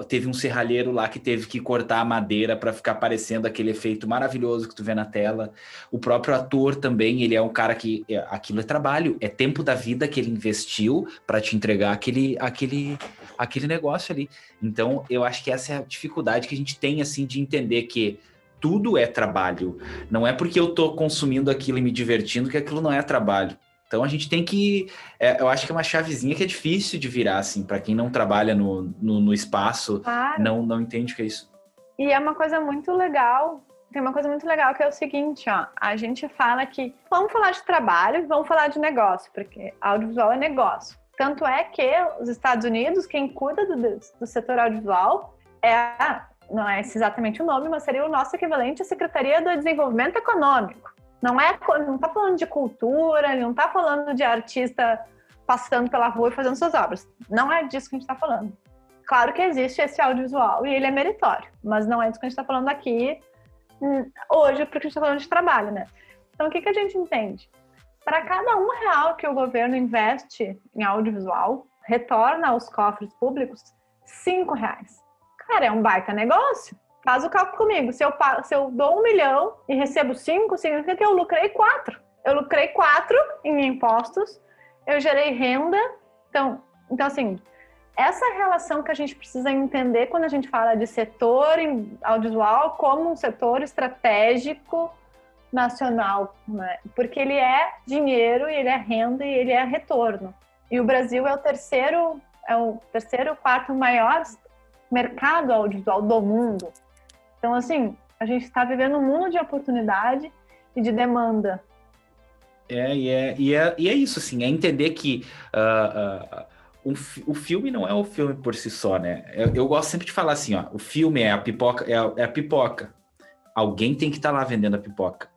Teve um serralheiro lá que teve que cortar a madeira para ficar parecendo aquele efeito maravilhoso que tu vê na tela. O próprio ator também, ele é um cara que é, aquilo é trabalho, é tempo da vida que ele investiu para te entregar aquele, aquele, aquele negócio ali. Então, eu acho que essa é a dificuldade que a gente tem assim de entender que tudo é trabalho. Não é porque eu estou consumindo aquilo e me divertindo que aquilo não é trabalho. Então a gente tem que. É, eu acho que é uma chavezinha que é difícil de virar, assim, para quem não trabalha no, no, no espaço, claro. não, não entende o que é isso. E é uma coisa muito legal. Tem uma coisa muito legal que é o seguinte, ó. A gente fala que vamos falar de trabalho e vamos falar de negócio, porque audiovisual é negócio. Tanto é que os Estados Unidos, quem cuida do, do setor audiovisual é a não é exatamente o nome, mas seria o nosso equivalente à Secretaria do Desenvolvimento Econômico. Não é, não está falando de cultura, não está falando de artista passando pela rua e fazendo suas obras. Não é disso que a gente está falando. Claro que existe esse audiovisual e ele é meritório, mas não é disso que a gente está falando aqui hum, hoje, porque a gente está falando de trabalho, né? Então, o que, que a gente entende? Para cada um real que o governo investe em audiovisual, retorna aos cofres públicos cinco reais. Cara, é um baita negócio. Faz o cálculo comigo. Se eu, se eu dou um milhão e recebo cinco, significa que eu lucrei quatro. Eu lucrei quatro em impostos, eu gerei renda. Então, então assim, essa relação que a gente precisa entender quando a gente fala de setor audiovisual como um setor estratégico nacional, né? porque ele é dinheiro, ele é renda e ele é retorno. E o Brasil é o terceiro, é o terceiro, quarto maior mercado audiovisual do mundo. Então, assim, a gente está vivendo um mundo de oportunidade e de demanda. É, e é, e é, e é isso, assim, é entender que uh, uh, um, o filme não é o filme por si só, né? Eu, eu, gosto sempre de falar assim, ó, o filme é a pipoca, é a, é a pipoca. Alguém tem que estar tá lá vendendo a pipoca.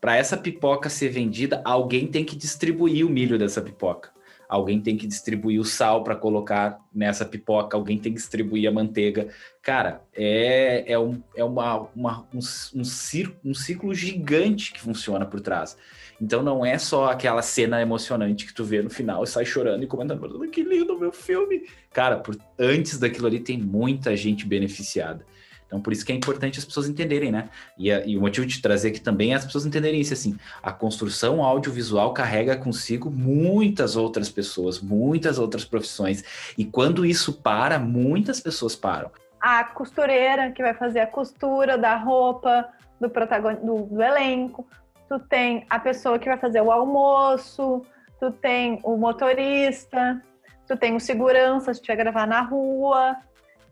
Para essa pipoca ser vendida, alguém tem que distribuir o milho dessa pipoca alguém tem que distribuir o sal para colocar nessa pipoca, alguém tem que distribuir a manteiga. Cara, é, é, um, é uma, uma um, um, ciclo, um ciclo gigante que funciona por trás. Então não é só aquela cena emocionante que tu vê no final e sai chorando e comentando, que lindo meu filme. Cara, por, antes daquilo ali tem muita gente beneficiada. Então, por isso que é importante as pessoas entenderem, né? E, a, e, o motivo de trazer aqui também é as pessoas entenderem isso, assim, a construção audiovisual carrega consigo muitas outras pessoas, muitas outras profissões, e quando isso para, muitas pessoas param. A costureira que vai fazer a costura da roupa do, protagonista, do, do elenco, tu tem a pessoa que vai fazer o almoço, tu tem o motorista, tu tem o segurança se vai gravar na rua,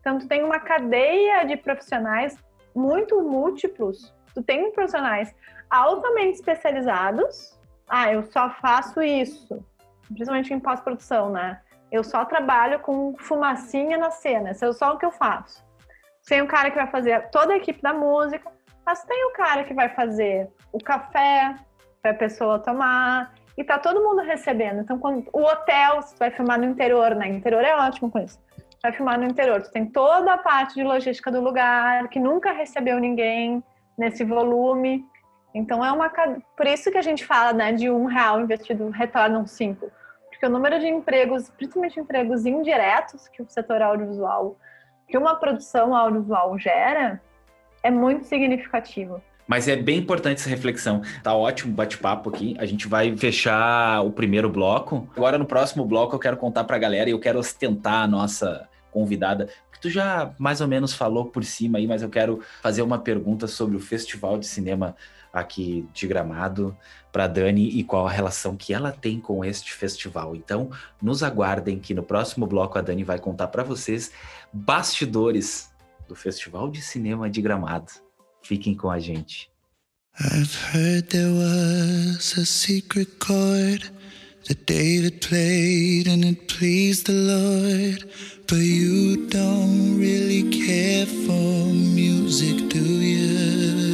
então, tu tem uma cadeia de profissionais muito múltiplos. Tu tem profissionais altamente especializados. Ah, eu só faço isso. Principalmente em pós-produção, né? Eu só trabalho com fumacinha na cena. Isso é só o que eu faço. Tem o cara que vai fazer toda a equipe da música, mas tem o cara que vai fazer o café para a pessoa tomar e tá todo mundo recebendo. Então, quando o hotel, você vai filmar no interior, né? Interior é ótimo com isso vai filmar no interior. Tu tem toda a parte de logística do lugar, que nunca recebeu ninguém nesse volume. Então é uma. Por isso que a gente fala né, de um real investido retorna um cinco. Porque o número de empregos, principalmente empregos indiretos que o setor audiovisual, que uma produção audiovisual gera, é muito significativo. Mas é bem importante essa reflexão. Tá ótimo bate-papo aqui. A gente vai fechar o primeiro bloco. Agora, no próximo bloco, eu quero contar pra galera e eu quero ostentar a nossa convidada, que tu já mais ou menos falou por cima aí, mas eu quero fazer uma pergunta sobre o Festival de Cinema aqui de Gramado para Dani e qual a relação que ela tem com este festival. Então, nos aguardem que no próximo bloco a Dani vai contar para vocês bastidores do Festival de Cinema de Gramado. Fiquem com a gente. I've heard there was a secret chord that David played and it pleased the Lord. But you don't really care for music, do you?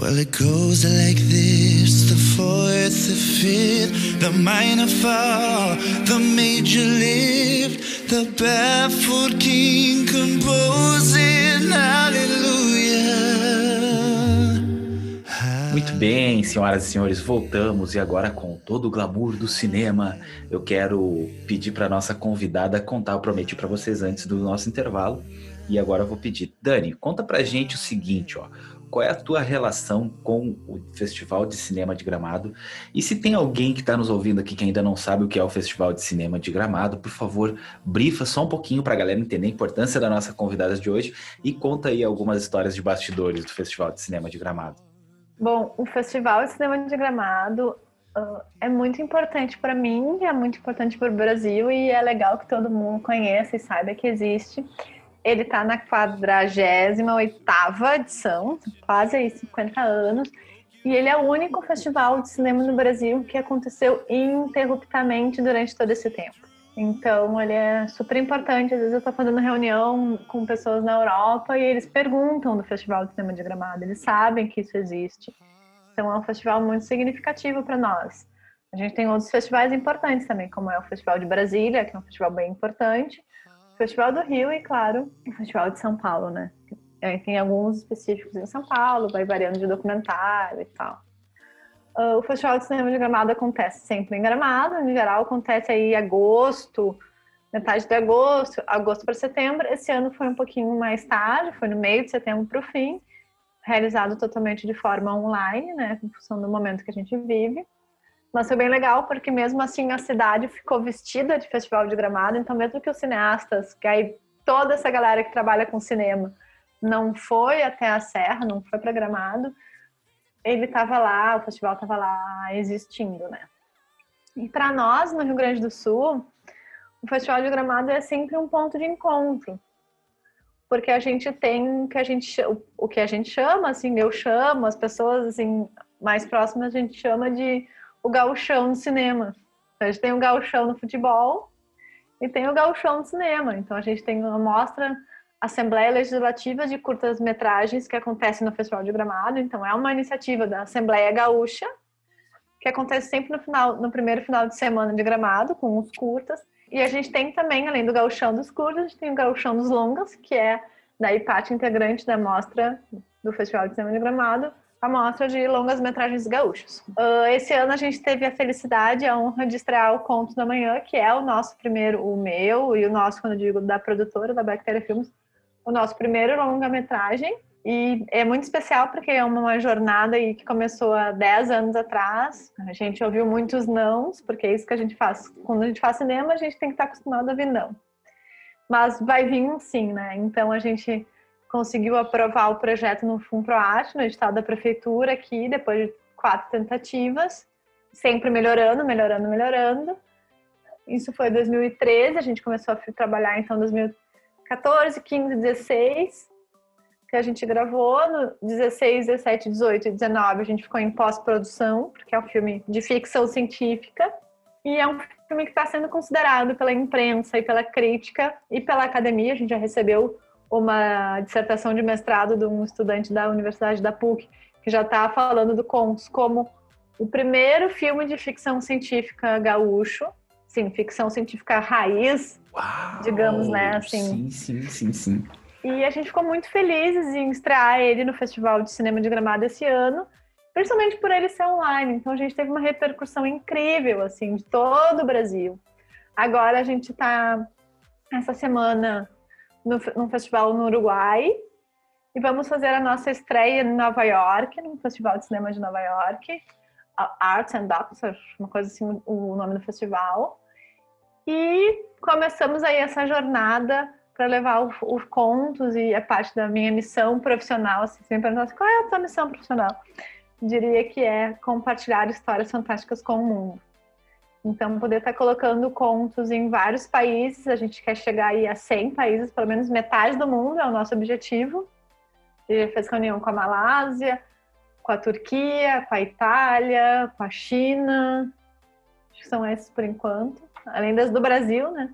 Well, it goes like this. The fourth, the fifth, the minor fall, the major lift, the baffled king composing hallelujah. Muito bem, senhoras e senhores, voltamos e agora com todo o glamour do cinema, eu quero pedir para nossa convidada contar, eu prometi para vocês antes do nosso intervalo, e agora eu vou pedir, Dani, conta pra gente o seguinte, ó, qual é a tua relação com o Festival de Cinema de Gramado? E se tem alguém que está nos ouvindo aqui que ainda não sabe o que é o Festival de Cinema de Gramado, por favor, brifa só um pouquinho para a galera entender a importância da nossa convidada de hoje e conta aí algumas histórias de bastidores do Festival de Cinema de Gramado. Bom, o Festival de Cinema de Gramado uh, é muito importante para mim, é muito importante para o Brasil e é legal que todo mundo conheça e saiba que existe. Ele está na 48 edição, quase aí 50 anos, e ele é o único festival de cinema no Brasil que aconteceu ininterruptamente durante todo esse tempo. Então, ele é super importante. Às vezes eu estou fazendo reunião com pessoas na Europa e eles perguntam do Festival de Cinema de Gramado. Eles sabem que isso existe. Então, é um festival muito significativo para nós. A gente tem outros festivais importantes também, como é o Festival de Brasília, que é um festival bem importante. Festival do Rio e, claro, o Festival de São Paulo, né? Tem alguns específicos em São Paulo, vai variando de documentário e tal. Uh, o Festival de Cinema de Gramado acontece sempre em Gramado, em geral acontece aí em agosto, metade de agosto, agosto para setembro. Esse ano foi um pouquinho mais tarde, foi no meio de setembro para o fim, realizado totalmente de forma online, né, em função do momento que a gente vive. Mas foi bem legal porque mesmo assim a cidade ficou vestida de Festival de Gramado, então mesmo que os cineastas, que aí toda essa galera que trabalha com cinema não foi até a Serra, não foi programado, ele estava lá, o festival estava lá existindo, né? E para nós, no Rio Grande do Sul, o Festival de Gramado é sempre um ponto de encontro. Porque a gente tem que a gente, o que a gente chama, assim, eu chamo, as pessoas assim, mais próximas a gente chama de o gauchão no cinema. A gente tem o gauchão no futebol e tem o gauchão no cinema. Então a gente tem uma mostra Assembleia Legislativa de Curtas-Metragens que acontece no Festival de Gramado. Então, é uma iniciativa da Assembleia Gaúcha, que acontece sempre no, final, no primeiro final de semana de Gramado, com os curtas. E a gente tem também, além do gauchão dos curtas, a gente tem o gauchão dos longas, que é daí parte integrante da mostra do Festival de Cinema de Gramado, a mostra de longas metragens gaúchos. Uh, esse ano a gente teve a felicidade, a honra de estrear o Conto da Manhã, que é o nosso primeiro, o meu e o nosso, quando eu digo da produtora, da Bactéria Filmes, o nosso primeiro longa-metragem. E é muito especial porque é uma jornada aí que começou há 10 anos atrás. A gente ouviu muitos nãos, porque é isso que a gente faz. Quando a gente faz cinema, a gente tem que estar acostumado a ouvir não. Mas vai vir um sim, né? Então a gente conseguiu aprovar o projeto no FUNPROAT, no edital da prefeitura aqui, depois de quatro tentativas, sempre melhorando, melhorando, melhorando. Isso foi 2013, a gente começou a trabalhar então em 2013 14, 15, 16, que a gente gravou. No 16, 17, 18 e 19 a gente ficou em pós-produção, porque é um filme de ficção científica. E é um filme que está sendo considerado pela imprensa e pela crítica e pela academia. A gente já recebeu uma dissertação de mestrado de um estudante da Universidade da PUC, que já está falando do Cons como o primeiro filme de ficção científica gaúcho, sim, ficção científica raiz, Uau, digamos, né? Assim. Sim, sim, sim, sim. E a gente ficou muito felizes em estrear ele no Festival de Cinema de Gramado esse ano, principalmente por ele ser online. Então a gente teve uma repercussão incrível, assim, de todo o Brasil. Agora a gente está essa semana no, no festival no Uruguai e vamos fazer a nossa estreia em Nova York, no Festival de Cinema de Nova York, Arts and Doctors, uma coisa assim, o nome do festival. E começamos aí essa jornada para levar os contos e a parte da minha missão profissional. Assim, se me perguntasse qual é a tua missão profissional, diria que é compartilhar histórias fantásticas com o mundo. Então, poder estar tá colocando contos em vários países, a gente quer chegar aí a 100 países, pelo menos metade do mundo é o nosso objetivo. Gente fez reunião com a Malásia, com a Turquia, com a Itália, com a China. Acho que são esses por enquanto além das do Brasil, né?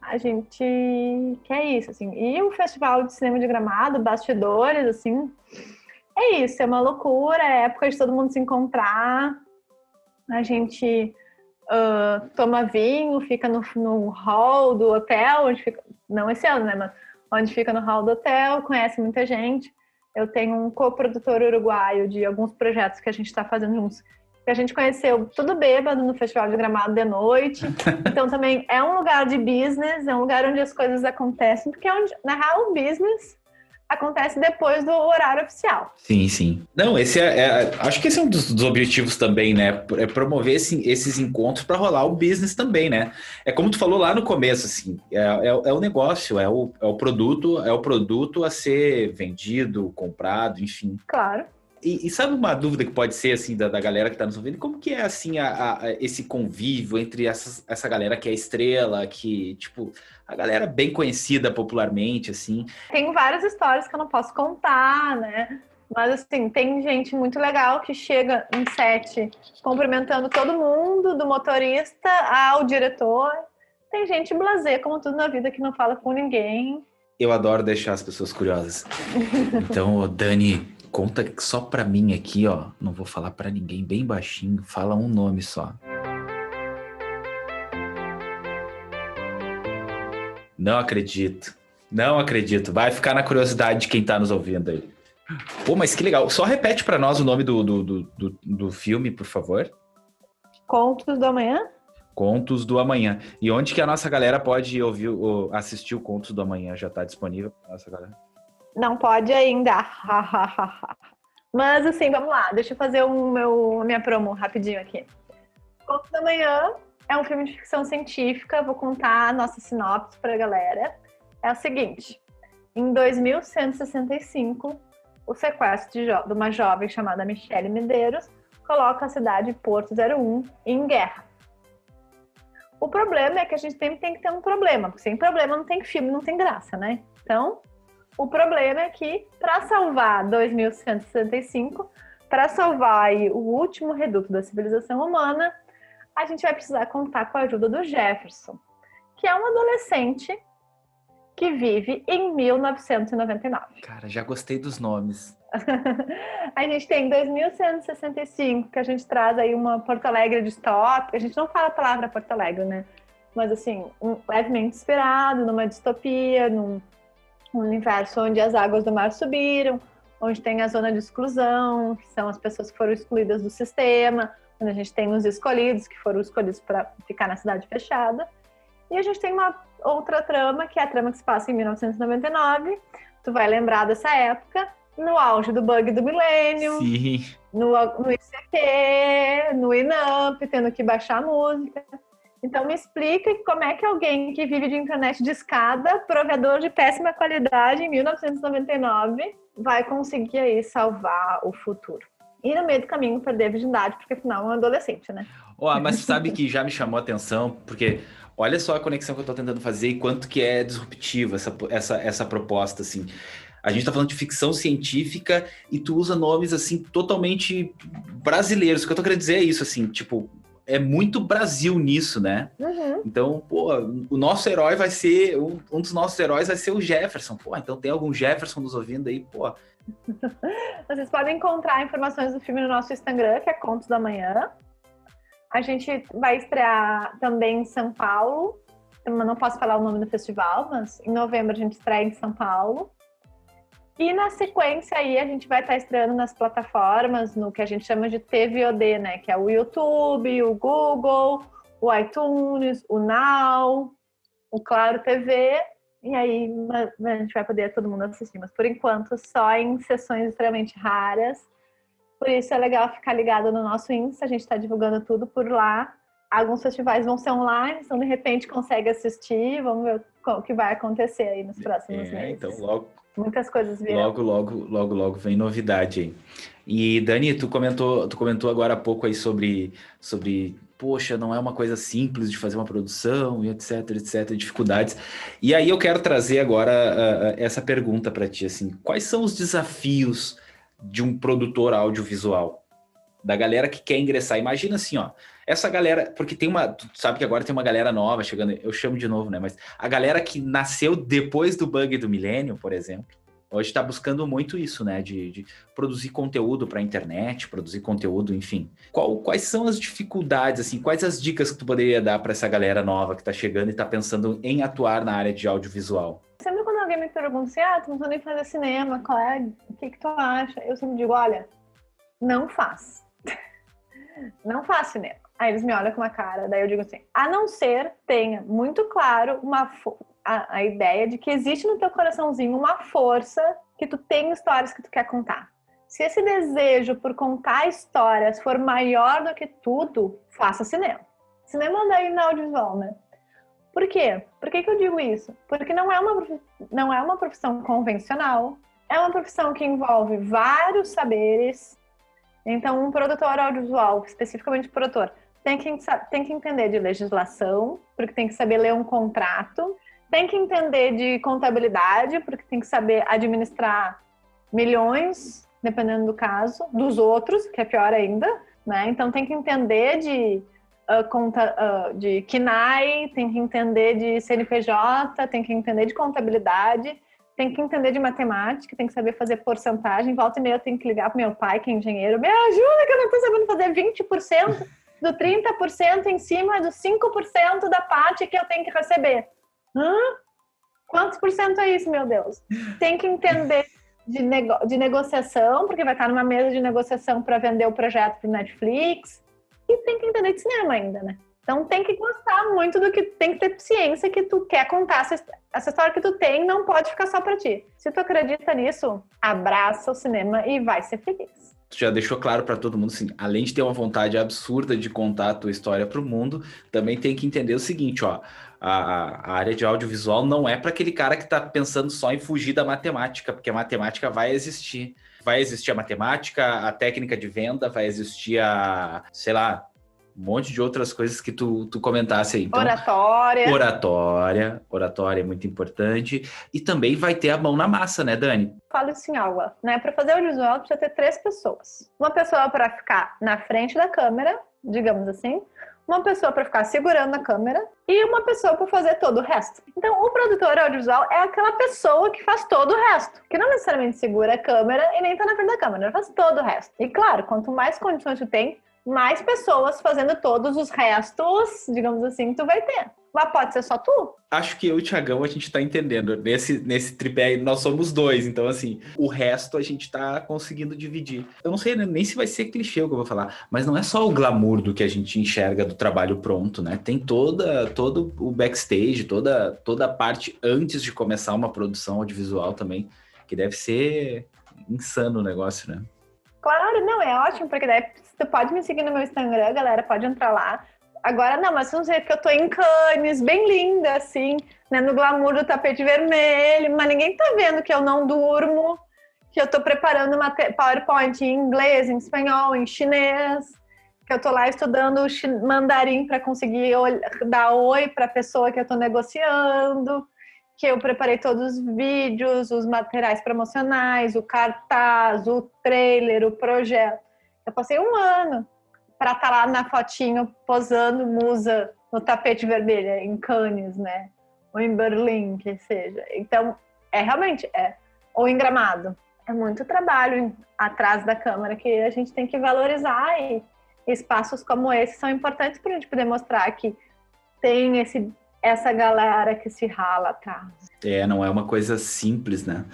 A gente quer isso, assim. E o Festival de Cinema de Gramado, bastidores, assim, é isso, é uma loucura, é época de todo mundo se encontrar. A gente uh, toma vinho, fica no, no hall do hotel, onde fica, não esse ano, né, mas onde fica no hall do hotel, conhece muita gente. Eu tenho um coprodutor uruguaio de alguns projetos que a gente está fazendo juntos, que a gente conheceu tudo bêbado no Festival de Gramado de noite. Então também é um lugar de business, é um lugar onde as coisas acontecem, porque é onde, na real, o business acontece depois do horário oficial. Sim, sim. Não, esse é, é acho que esse é um dos, dos objetivos também, né? É promover esse, esses encontros para rolar o business também, né? É como tu falou lá no começo, assim, é, é, é, o negócio, é o, é o produto, é o produto a ser vendido, comprado, enfim. Claro. E, e, sabe uma dúvida que pode ser assim da, da galera que está nos ouvindo? Como que é assim a, a, esse convívio entre essas, essa galera que é estrela, que tipo a galera bem conhecida popularmente assim? Tem várias histórias que eu não posso contar, né? Mas assim, tem gente muito legal que chega em set cumprimentando todo mundo, do motorista ao diretor. Tem gente blazer, como tudo na vida, que não fala com ninguém. Eu adoro deixar as pessoas curiosas. Então, Dani, Conta só pra mim aqui, ó. Não vou falar para ninguém, bem baixinho. Fala um nome só. Não acredito. Não acredito. Vai ficar na curiosidade de quem tá nos ouvindo aí. Pô, mas que legal. Só repete para nós o nome do, do, do, do, do filme, por favor. Contos do Amanhã? Contos do Amanhã. E onde que a nossa galera pode ouvir, assistir o Contos do Amanhã? Já está disponível para nossa galera? Não pode ainda. Mas assim, vamos lá. Deixa eu fazer o meu, minha promo rapidinho aqui. Conto da Manhã é um filme de ficção científica. Vou contar a nossa sinopse para a galera. É o seguinte: Em 2165, o sequestro de, de uma jovem chamada Michele Medeiros coloca a cidade Porto 01 em guerra. O problema é que a gente sempre tem que ter um problema, porque sem problema não tem filme, não tem graça, né? Então, o problema é que para salvar 2165, para salvar o último reduto da civilização humana, a gente vai precisar contar com a ajuda do Jefferson, que é um adolescente que vive em 1999. Cara, já gostei dos nomes. a gente tem 2165, que a gente traz aí uma Porto Alegre distópica. A gente não fala a palavra Porto Alegre, né? Mas assim, um, levemente inspirado numa distopia, num um universo onde as águas do mar subiram, onde tem a zona de exclusão, que são as pessoas que foram excluídas do sistema, onde a gente tem os escolhidos, que foram escolhidos para ficar na cidade fechada. E a gente tem uma outra trama, que é a trama que se passa em 1999. Tu vai lembrar dessa época, no auge do bug do milênio, no, no ICT, no Inamp, tendo que baixar a música. Então me explica como é que alguém que vive de internet de escada, provedor de péssima qualidade em 1999, vai conseguir aí salvar o futuro. E no meio do caminho perder a virgindade, porque afinal é um adolescente, né? Oh, mas sabe que já me chamou a atenção, porque olha só a conexão que eu estou tentando fazer e quanto que é disruptiva essa, essa, essa proposta, assim. A gente está falando de ficção científica e tu usa nomes, assim, totalmente brasileiros. O que eu tô querendo dizer é isso, assim, tipo, é muito Brasil nisso, né? Uhum. Então, pô, o nosso herói vai ser, um, um, dos nossos heróis vai ser o Jefferson. Pô, então tem algum Jefferson nos ouvindo aí, pô. Vocês podem encontrar informações do filme no nosso Instagram, que é Contos da Manhã. A gente vai estrear também em São Paulo. Eu não posso falar o nome do festival, mas em novembro a gente estreia em São Paulo. E na sequência aí a gente vai estar estreando nas plataformas, no que a gente chama de TVOD, né? Que é o YouTube, o Google, o iTunes, o Now, o Claro TV. E aí a gente vai poder todo mundo assistir. Mas por enquanto só em sessões extremamente raras por isso é legal ficar ligado no nosso Insta, a gente está divulgando tudo por lá. Alguns festivais vão ser online, então de repente consegue assistir. Vamos ver o que vai acontecer aí nos próximos é, meses. Então, logo. Muitas coisas virão. Logo, logo, logo, logo vem novidade aí. E Dani, tu comentou, tu comentou agora há pouco aí sobre, sobre poxa, não é uma coisa simples de fazer uma produção e etc, etc, dificuldades. E aí eu quero trazer agora uh, essa pergunta para ti, assim, quais são os desafios de um produtor audiovisual, da galera que quer ingressar. Imagina assim, ó, essa galera, porque tem uma, tu sabe que agora tem uma galera nova chegando, eu chamo de novo, né? Mas a galera que nasceu depois do bug do milênio, por exemplo, hoje está buscando muito isso, né? De, de produzir conteúdo para a internet, produzir conteúdo, enfim. Qual, quais são as dificuldades, assim? Quais as dicas que tu poderia dar para essa galera nova que está chegando e está pensando em atuar na área de audiovisual? Sempre quando alguém me pergunta assim, ah, tu não pensando em fazer cinema, qual é? O que, que tu acha? Eu sempre digo, olha, não faz. não faz cinema. Aí eles me olham com uma cara, daí eu digo assim, a não ser tenha muito claro uma a, a ideia de que existe no teu coraçãozinho uma força que tu tem histórias que tu quer contar. Se esse desejo por contar histórias for maior do que tudo, faça cinema. Cinema daí na audiovisual, né? Por quê? Por que, que eu digo isso? Porque não é, uma, não é uma profissão convencional, é uma profissão que envolve vários saberes. Então, um produtor audiovisual, especificamente produtor, tem que, tem que entender de legislação, porque tem que saber ler um contrato, tem que entender de contabilidade, porque tem que saber administrar milhões, dependendo do caso, dos outros, que é pior ainda, né? Então tem que entender de uh, conta, uh, de KINAI, tem que entender de CNPJ, tem que entender de contabilidade, tem que entender de matemática, tem que saber fazer porcentagem. Volta e meia eu tenho que ligar pro meu pai, que é engenheiro, me ajuda que eu não tô sabendo fazer 20% do 30% em cima dos 5% da parte que eu tenho que receber. Hã? Quantos por cento é isso, meu Deus? Tem que entender de, nego de negociação, porque vai estar numa mesa de negociação para vender o projeto para Netflix e tem que entender de cinema ainda, né? Então tem que gostar muito do que tem que ter ciência que tu quer contar essa, essa história que tu tem, não pode ficar só para ti. Se tu acredita nisso, abraça o cinema e vai ser feliz. Tu já deixou claro para todo mundo assim, além de ter uma vontade absurda de contar a tua história para o mundo, também tem que entender o seguinte, ó, a, a área de audiovisual não é para aquele cara que está pensando só em fugir da matemática, porque a matemática vai existir. Vai existir a matemática, a técnica de venda, vai existir a, sei lá, um monte de outras coisas que tu, tu comentasse aí. Então, oratória. Oratória. Oratória é muito importante. E também vai ter a mão na massa, né, Dani? Falo isso em aula, né? Para fazer audiovisual, precisa ter três pessoas. Uma pessoa para ficar na frente da câmera, digamos assim. Uma pessoa para ficar segurando a câmera e uma pessoa para fazer todo o resto. Então, o produtor audiovisual é aquela pessoa que faz todo o resto, que não necessariamente segura a câmera e nem tá na frente da câmera, faz todo o resto. E claro, quanto mais condições tu tem, mais pessoas fazendo todos os restos, digamos assim, tu vai ter. Mas pode ser só tu? Acho que eu e o Tiagão a gente tá entendendo. Nesse, nesse tripé nós somos dois, então assim, o resto a gente tá conseguindo dividir. Eu não sei nem se vai ser clichê o que eu vou falar, mas não é só o glamour do que a gente enxerga do trabalho pronto, né? Tem toda todo o backstage, toda toda a parte antes de começar uma produção audiovisual também, que deve ser insano o negócio, né? Claro, não, é ótimo, porque daí você pode me seguir no meu Instagram, galera, pode entrar lá. Agora não, mas não sei que eu tô em Cannes, bem linda, assim, né, no glamour do tapete vermelho, mas ninguém tá vendo que eu não durmo, que eu tô preparando uma PowerPoint em inglês, em espanhol, em chinês, que eu tô lá estudando mandarim para conseguir dar oi para a pessoa que eu tô negociando, que eu preparei todos os vídeos, os materiais promocionais, o cartaz, o trailer, o projeto. Eu passei um ano para estar tá lá na fotinho posando musa no tapete vermelho em Cannes, né? Ou em Berlim, que seja. Então, é realmente é ou em Gramado. É muito trabalho atrás da câmera que a gente tem que valorizar e espaços como esse são importantes para a gente poder mostrar que tem esse essa galera que se rala atrás. É, não é uma coisa simples, né?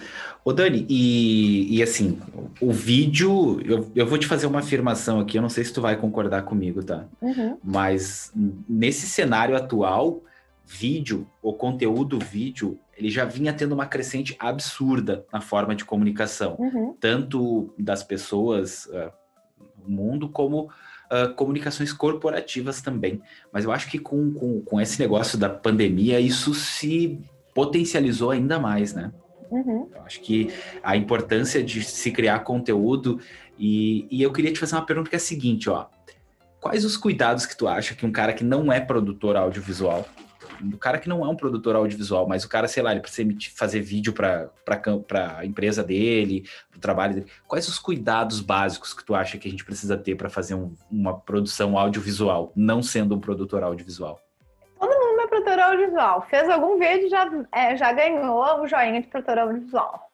Ô Dani, e, e assim, o vídeo, eu, eu vou te fazer uma afirmação aqui, eu não sei se tu vai concordar comigo, tá? Uhum. Mas nesse cenário atual, vídeo, o conteúdo vídeo, ele já vinha tendo uma crescente absurda na forma de comunicação, uhum. tanto das pessoas uh, no mundo, como uh, comunicações corporativas também. Mas eu acho que com, com, com, esse negócio da pandemia, isso se potencializou ainda mais, né? Uhum. Eu acho que a importância de se criar conteúdo e, e eu queria te fazer uma pergunta que é a seguinte, ó. Quais os cuidados que tu acha que um cara que não é produtor audiovisual o cara que não é um produtor audiovisual, mas o cara, sei lá, ele precisa fazer vídeo para a empresa dele, o trabalho dele. Quais os cuidados básicos que tu acha que a gente precisa ter para fazer um, uma produção audiovisual, não sendo um produtor audiovisual? Todo mundo é produtor audiovisual. Fez algum vídeo, já, é, já ganhou o joinha de produtor audiovisual.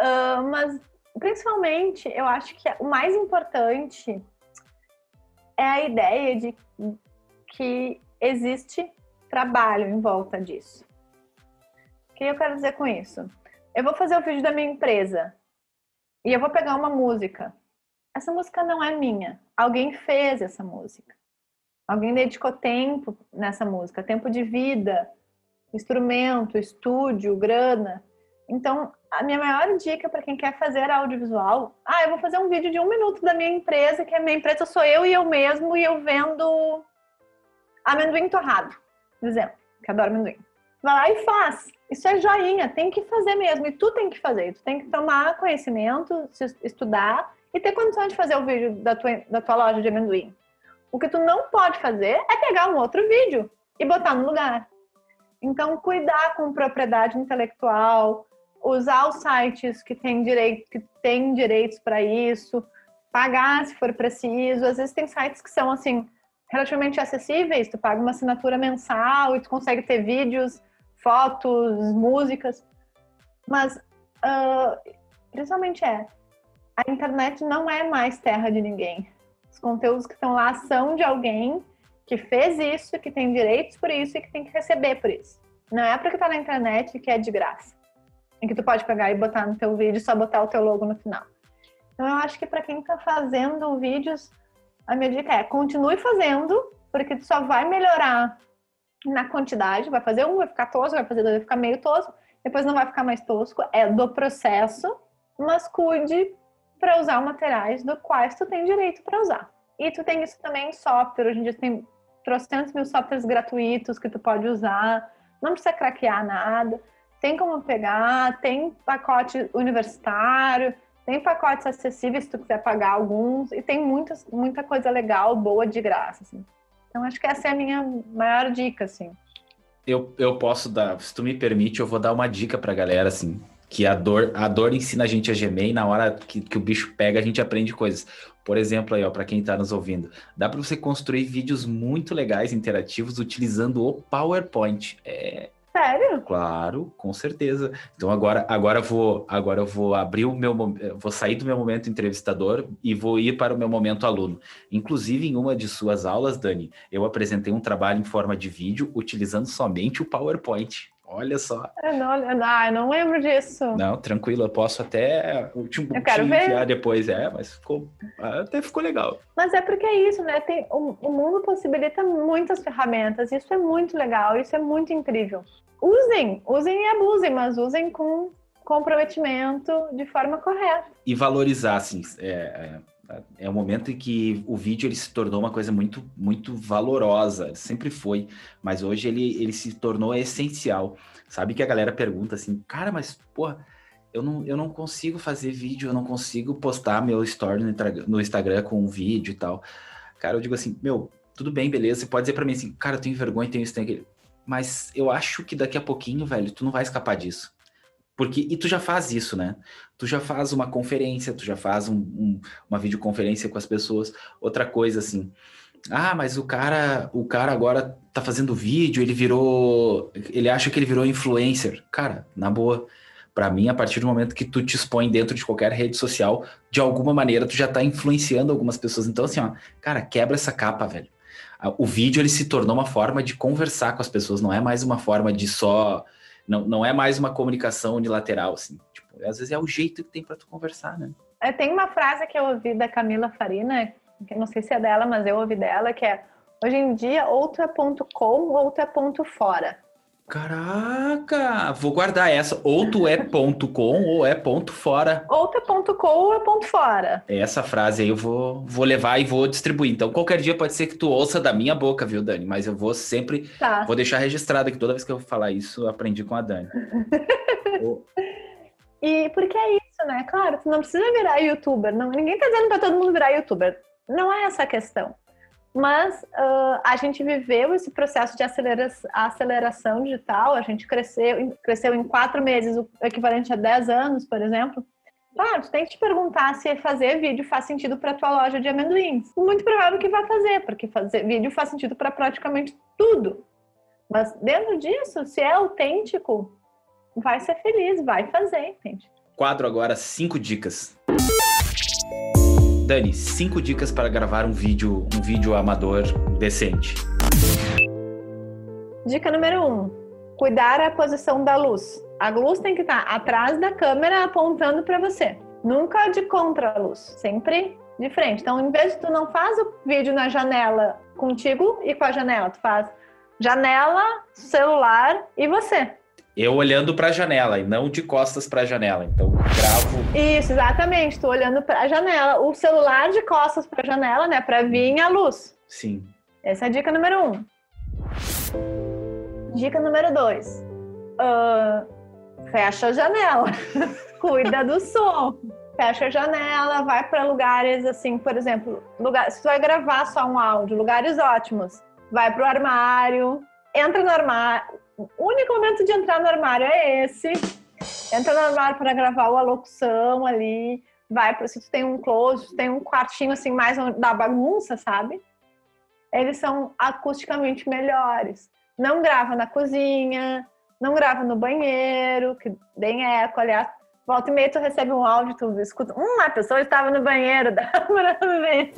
Uh, mas, principalmente, eu acho que o mais importante é a ideia de que existe trabalho em volta disso. O que eu quero dizer com isso? Eu vou fazer o vídeo da minha empresa e eu vou pegar uma música. Essa música não é minha. Alguém fez essa música. Alguém dedicou tempo nessa música, tempo de vida, instrumento, estúdio, grana. Então, a minha maior dica para quem quer fazer audiovisual, ah, eu vou fazer um vídeo de um minuto da minha empresa, que a minha empresa sou eu e eu mesmo, e eu vendo amendoim torrado exemplo, que adoro amendoim. Vai lá e faz. Isso é joinha, tem que fazer mesmo. E tu tem que fazer. Tu tem que tomar conhecimento, estudar e ter condição de fazer o vídeo da tua, da tua loja de amendoim. O que tu não pode fazer é pegar um outro vídeo e botar no lugar. Então, cuidar com propriedade intelectual, usar os sites que têm direito, que têm direitos para isso, pagar se for preciso. Às vezes tem sites que são assim, relativamente acessíveis, tu paga uma assinatura mensal e tu consegue ter vídeos, fotos, músicas, mas uh, principalmente é, a internet não é mais terra de ninguém. Os conteúdos que estão lá são de alguém que fez isso, que tem direitos por isso e que tem que receber por isso. Não é porque tá na internet que é de graça. Em que tu pode pegar e botar no teu vídeo só botar o teu logo no final. Então eu acho que para quem está fazendo vídeos a minha dica é continue fazendo, porque tu só vai melhorar na quantidade, vai fazer um, vai ficar tosco, vai fazer dois, vai ficar meio tosco, depois não vai ficar mais tosco, é do processo, mas cuide para usar materiais do quais tu tem direito para usar. E tu tem isso também em software. Hoje em dia tem trocentos mil softwares gratuitos que tu pode usar. Não precisa craquear nada. Tem como pegar, tem pacote universitário, tem pacotes acessíveis se tu quiser pagar alguns. E tem muitas, muita coisa legal, boa, de graça. Assim. Então acho que essa é a minha maior dica, assim. Eu, eu posso dar, se tu me permite, eu vou dar uma dica pra galera, assim que a dor, a dor ensina a gente a gemer e na hora que, que o bicho pega a gente aprende coisas. Por exemplo, aí, ó, para quem está nos ouvindo, dá para você construir vídeos muito legais, interativos, utilizando o PowerPoint. É, Sério? Claro, com certeza. Então agora, agora eu vou, agora eu vou abrir o meu, vou sair do meu momento entrevistador e vou ir para o meu momento aluno. Inclusive em uma de suas aulas, Dani, eu apresentei um trabalho em forma de vídeo utilizando somente o PowerPoint. Olha só. Eu não, ah, eu não lembro disso. Não, tranquilo, eu posso até eu te, eu quero te ver. depois, é, mas ficou, até ficou legal. Mas é porque é isso, né? Tem, o, o mundo possibilita muitas ferramentas, isso é muito legal, isso é muito incrível. Usem, usem e abusem, mas usem com comprometimento de forma correta. E valorizar, assim, é, é, é o momento em que o vídeo ele se tornou uma coisa muito, muito valorosa, sempre foi, mas hoje ele, ele se tornou essencial. Sabe que a galera pergunta assim, cara, mas porra, eu não, eu não consigo fazer vídeo, eu não consigo postar meu story no, Instagram com um vídeo e tal. Cara, eu digo assim, meu, tudo bem, beleza, você pode dizer para mim assim, cara, eu tenho vergonha, tenho isso, tenho aquilo. Mas eu acho que daqui a pouquinho, velho, tu não vai escapar disso. Porque, e tu já faz isso, né? Tu já faz uma conferência, tu já faz um, um, uma videoconferência com as pessoas. Outra coisa, assim, ah, mas o cara, o cara agora tá fazendo vídeo, ele virou, ele acha que ele virou influencer. Cara, na boa, para mim, a partir do momento que tu te expõe dentro de qualquer rede social, de alguma maneira tu já tá influenciando algumas pessoas. Então, assim, ó, cara, quebra essa capa, velho. O vídeo ele se tornou uma forma de conversar com as pessoas, não é mais uma forma de só não, não é mais uma comunicação unilateral, assim. Tipo, às vezes é o jeito que tem para tu conversar, né? É, tem uma frase que eu ouvi da Camila Farina, que não sei se é dela, mas eu ouvi dela, que é hoje em dia ou tu é ponto com ou tu é ponto fora. Caraca, vou guardar essa. Ou tu é ponto com ou é ponto fora. Ou tu é ponto com ou é ponto fora. Essa frase aí eu vou, vou levar e vou distribuir. Então, qualquer dia pode ser que tu ouça da minha boca, viu, Dani? Mas eu vou sempre. Tá. Vou deixar registrado que toda vez que eu falar isso, eu aprendi com a Dani. E porque é isso, né? Claro, tu não precisa virar youtuber. Não, ninguém tá dizendo pra todo mundo virar youtuber. Não é essa a questão. Mas uh, a gente viveu esse processo de acelera aceleração digital, a gente cresceu, cresceu em quatro meses, o equivalente a 10 anos, por exemplo. Claro, tu tem que te perguntar se fazer vídeo faz sentido para tua loja de amendoins. Muito provável que vai fazer, porque fazer vídeo faz sentido para praticamente tudo. Mas dentro disso, se é autêntico, vai ser feliz, vai fazer, entende? Quadro agora, cinco dicas. Dani, cinco dicas para gravar um vídeo, um vídeo amador decente. Dica número um: cuidar a posição da luz. A luz tem que estar atrás da câmera apontando para você. Nunca de contra a luz, sempre de frente. Então, em vez de tu não faz o vídeo na janela contigo e com a janela, tu faz janela, celular e você eu olhando para a janela e não de costas para a janela. Então, gravo. Isso, exatamente. Estou olhando para a janela. O celular de costas para a janela, né? Para vir a luz. Sim. Essa é a dica número um. Dica número dois. Uh, fecha a janela. Cuida do som. Fecha a janela, vai para lugares assim, por exemplo, lugar, se tu vai gravar só um áudio, lugares ótimos. Vai para o armário, entra no armário, o único momento de entrar no armário é esse. Entra no armário para gravar a locução ali. Vai para se tu tem um closet, tem um quartinho assim mais da bagunça, sabe? Eles são acusticamente melhores. Não grava na cozinha, não grava no banheiro, que tem eco, aliás. Volta e meia tu recebe um áudio, tu escuta, hum, a pessoa estava no banheiro, dá pra ver.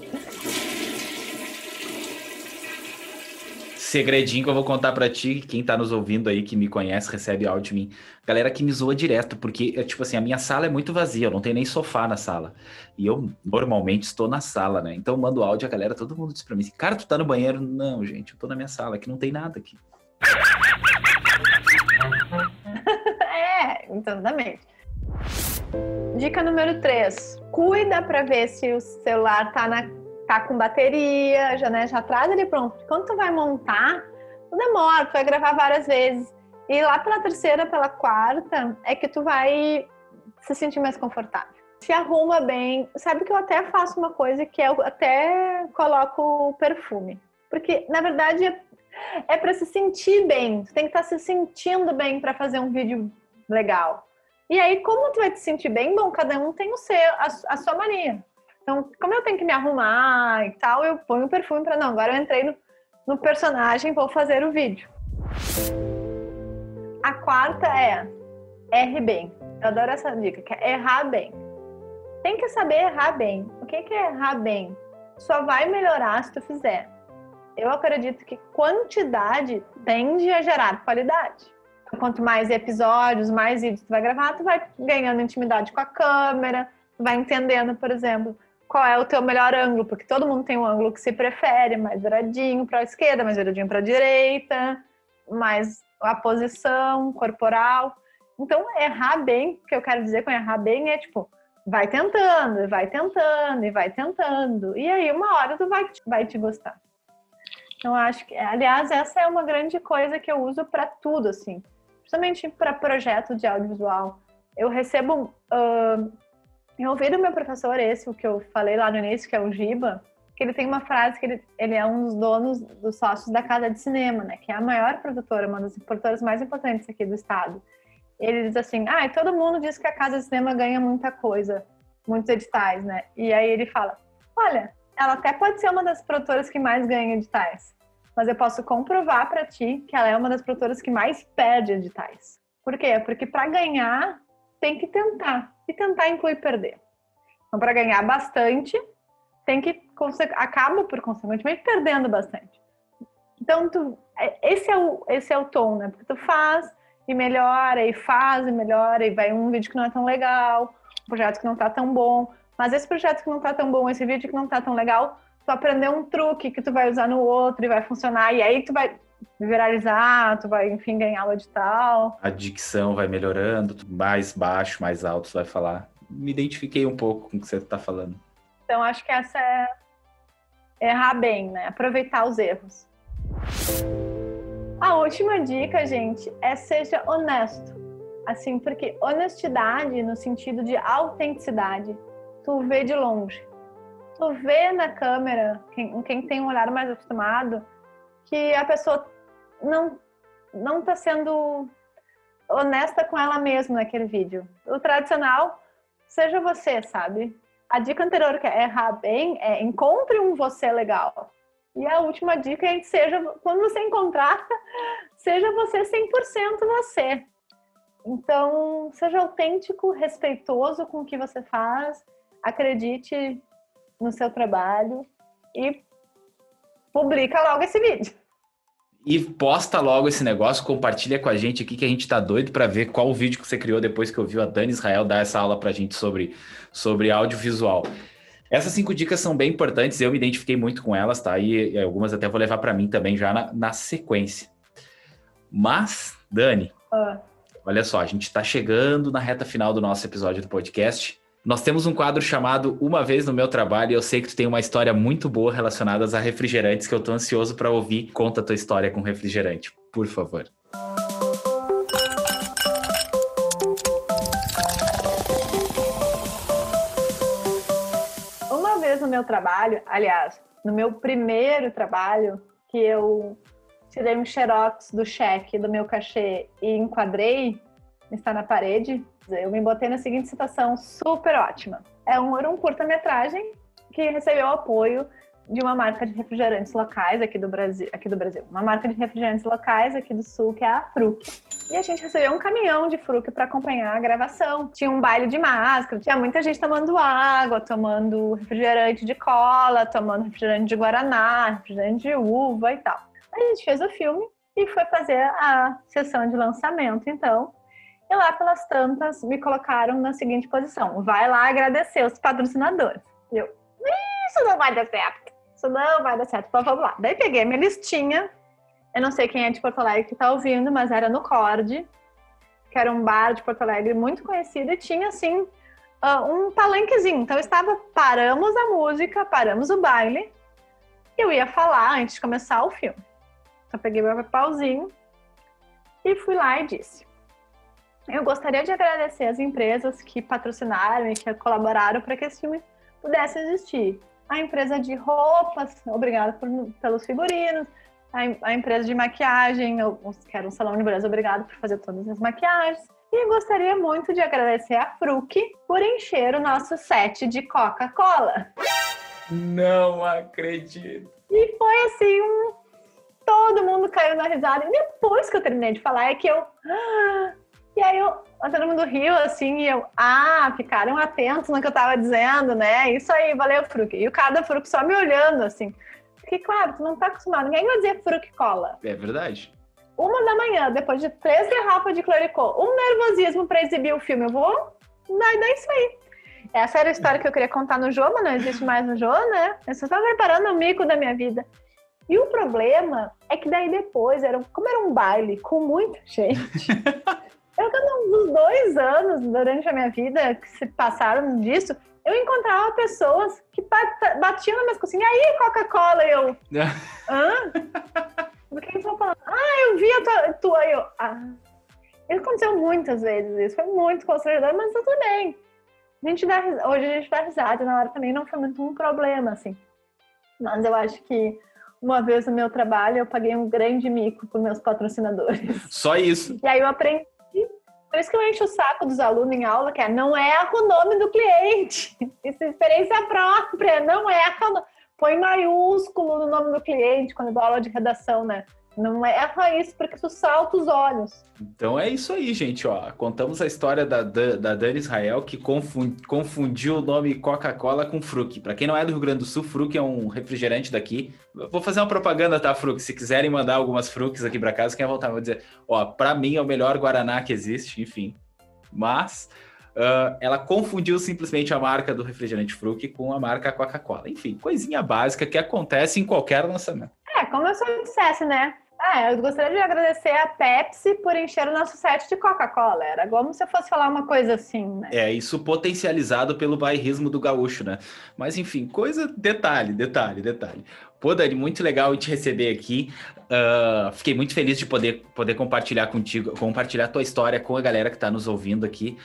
Segredinho que eu vou contar para ti, quem tá nos ouvindo aí, que me conhece, recebe áudio de mim. Galera que me zoa direto, porque, é, tipo assim, a minha sala é muito vazia, eu não tenho nem sofá na sala. E eu normalmente estou na sala, né? Então eu mando áudio, a galera, todo mundo diz pra mim assim, cara, tu tá no banheiro? Não, gente, eu tô na minha sala, que não tem nada aqui. é, exatamente. Dica número 3. Cuida para ver se o celular tá, na, tá com bateria, já, né, já traz ele pronto. Quando tu vai montar, não demora, tu vai gravar várias vezes. E lá pela terceira, pela quarta, é que tu vai se sentir mais confortável. Se arruma bem. Sabe que eu até faço uma coisa que eu até coloco perfume. Porque, na verdade, é para se sentir bem. Tu tem que estar tá se sentindo bem para fazer um vídeo legal. E aí, como tu vai te sentir bem, bom, cada um tem o seu, a, a sua mania. Então, como eu tenho que me arrumar e tal, eu ponho o perfume para não. Agora eu entrei no, no personagem, vou fazer o vídeo. A quarta é erre bem. Eu adoro essa dica, que é errar bem. Tem que saber errar bem. O que é errar bem? Só vai melhorar se tu fizer. Eu acredito que quantidade tende a gerar qualidade. Quanto mais episódios, mais vídeos tu vai gravar, tu vai ganhando intimidade com a câmera, vai entendendo, por exemplo, qual é o teu melhor ângulo, porque todo mundo tem um ângulo que se prefere, mais viradinho para a esquerda, mais viradinho para a direita, mais a posição corporal. Então, errar bem, o que eu quero dizer com errar bem é tipo, vai tentando, vai tentando, e vai tentando. E aí, uma hora tu vai, vai te gostar. Então, acho que, aliás, essa é uma grande coisa que eu uso para tudo, assim, principalmente para projeto de audiovisual. Eu recebo. Uh, eu ouvi do meu professor, esse, o que eu falei lá no início, que é o Giba, que ele tem uma frase que ele, ele é um dos donos, dos sócios da Casa de Cinema, né? Que é a maior produtora, uma das produtoras mais importantes aqui do estado. Ele diz assim, ah, todo mundo diz que a Casa de Cinema ganha muita coisa, muitos editais, né? E aí ele fala, olha, ela até pode ser uma das produtoras que mais ganha editais, mas eu posso comprovar para ti que ela é uma das produtoras que mais perde editais. Por quê? Porque para ganhar tem que tentar, e tentar inclui perder. Então, para ganhar bastante, tem que acaba por consequentemente perdendo bastante. Então tu, é, esse é o esse é o tom, né? Porque tu faz e melhora e faz e melhora e vai um vídeo que não é tão legal, um projeto que não tá tão bom, mas esse projeto que não tá tão bom, esse vídeo que não tá tão legal, tu aprendeu um truque que tu vai usar no outro e vai funcionar e aí tu vai viralizar, tu vai, enfim, ganhar o edital. A dicção vai melhorando, mais baixo, mais alto tu vai falar. Me identifiquei um pouco com o que você está falando. Então, acho que essa é errar bem, né? Aproveitar os erros. A última dica, gente, é seja honesto. Assim, porque honestidade no sentido de autenticidade, tu vê de longe. Tu vê na câmera, quem, quem tem um olhar mais acostumado, que a pessoa não não tá sendo honesta com ela mesma naquele vídeo. O tradicional, seja você, sabe? a dica anterior, que é errar bem, é encontre um você legal. E a última dica é seja, quando você encontrar, seja você 100% você. Então, seja autêntico, respeitoso com o que você faz, acredite no seu trabalho e publica logo esse vídeo. E posta logo esse negócio, compartilha com a gente aqui que a gente tá doido para ver qual o vídeo que você criou depois que ouviu a Dani Israel dar essa aula pra gente sobre, sobre audiovisual. Essas cinco dicas são bem importantes, eu me identifiquei muito com elas, tá? E, algumas até vou levar para mim também já na, na sequência. Mas, Dani, ah. olha só, a gente está chegando na reta final do nosso episódio do podcast. Nós temos um quadro chamado Uma Vez no Meu Trabalho e eu sei que tu tem uma história muito boa relacionada a refrigerantes que eu tô ansioso para ouvir. Conta a tua história com refrigerante, por favor. Uma vez no meu trabalho, aliás, no meu primeiro trabalho, que eu tirei um xerox do cheque do meu cachê e enquadrei, está na parede, eu me botei na seguinte situação super ótima. É um, era um curta-metragem que recebeu apoio de uma marca de refrigerantes locais aqui do Brasil, aqui do Brasil, uma marca de refrigerantes locais aqui do Sul, que é a Fruc. E a gente recebeu um caminhão de Fruc para acompanhar a gravação. Tinha um baile de máscara, tinha muita gente tomando água, tomando refrigerante de cola, tomando refrigerante de guaraná, refrigerante de uva e tal. A gente fez o filme e foi fazer a sessão de lançamento, então, e lá pelas tantas me colocaram na seguinte posição: vai lá agradecer os patrocinadores. E eu, isso não vai dar certo. Isso não vai dar certo. Vamos lá. Daí peguei minha listinha. Eu não sei quem é de Porto Alegre que tá ouvindo, mas era no Cord, que era um bar de Porto Alegre muito conhecido e tinha assim uh, um palanquezinho. Então, estava, paramos a música, paramos o baile. Eu ia falar antes de começar o filme. Então, peguei meu pauzinho e fui lá e disse: Eu gostaria de agradecer as empresas que patrocinaram e que colaboraram para que esse filme pudesse existir. A empresa de roupas, obrigada por, pelos figurinos. A, a, empresa de maquiagem, eu, que era um salão de beleza, obrigado por fazer todas as maquiagens. E gostaria muito de agradecer a Fruc por encher o nosso set de Coca-Cola. Não acredito. E foi assim um todo mundo caiu na risada. E depois que eu terminei de falar, é que eu. E aí eu, todo mundo riu assim, e eu, ah, ficaram atentos no que eu tava dizendo, né? Isso aí, valeu, Fruc. E o cara da Fruc só me olhando assim. Porque, claro, tu não tá acostumado. Ninguém vai dizer Fruc cola. É verdade. Uma da manhã, depois de três garrafas de cloricol, um nervosismo para exibir o filme. Eu vou. Daí dá isso aí. Essa era a história que eu queria contar no jogo, mas não existe mais no jogo, né? Eu só tava preparando o mico da minha vida. E o problema é que daí depois, era, como era um baile com muita gente, eu nos dois anos durante a minha vida que se passaram disso, eu encontrava pessoas que batiam na minha cozinha, e aí, Coca-Cola, eu, hã? Porque eles vão falando, ah, eu vi a tua, tua eu, ah. Isso aconteceu muitas vezes, isso foi muito constrangedor, mas tudo bem. A gente dá, hoje a gente dá risada, na hora também não foi muito um problema, assim. Mas eu acho que uma vez no meu trabalho, eu paguei um grande mico para meus patrocinadores. Só isso. E aí eu aprendi. Por isso que eu encho o saco dos alunos em aula, que é não erra o nome do cliente. Isso é experiência própria, não erra. No... Põe maiúsculo no nome do cliente quando dou aula de redação, né? Não erra isso porque tu salta os olhos. Então é isso aí, gente. Ó, contamos a história da, da Dani Israel que confundiu o nome Coca-Cola com Fruc. Para quem não é do Rio Grande do Sul, Fruc é um refrigerante daqui. Vou fazer uma propaganda, tá, Fruc? Se quiserem mandar algumas Frucs aqui para casa, quem voltar, vou dizer, ó, para mim é o melhor Guaraná que existe, enfim. Mas uh, ela confundiu simplesmente a marca do refrigerante Fruc com a marca Coca-Cola. Enfim, coisinha básica que acontece em qualquer lançamento. É, como eu só dissesse, né? Ah, eu gostaria de agradecer a Pepsi por encher o nosso set de Coca-Cola. Era como se eu fosse falar uma coisa assim, né? É, isso potencializado pelo bairrismo do gaúcho, né? Mas enfim, coisa, detalhe, detalhe, detalhe. Pô, Dani, muito legal te receber aqui. Uh, fiquei muito feliz de poder, poder compartilhar contigo, compartilhar tua história com a galera que está nos ouvindo aqui.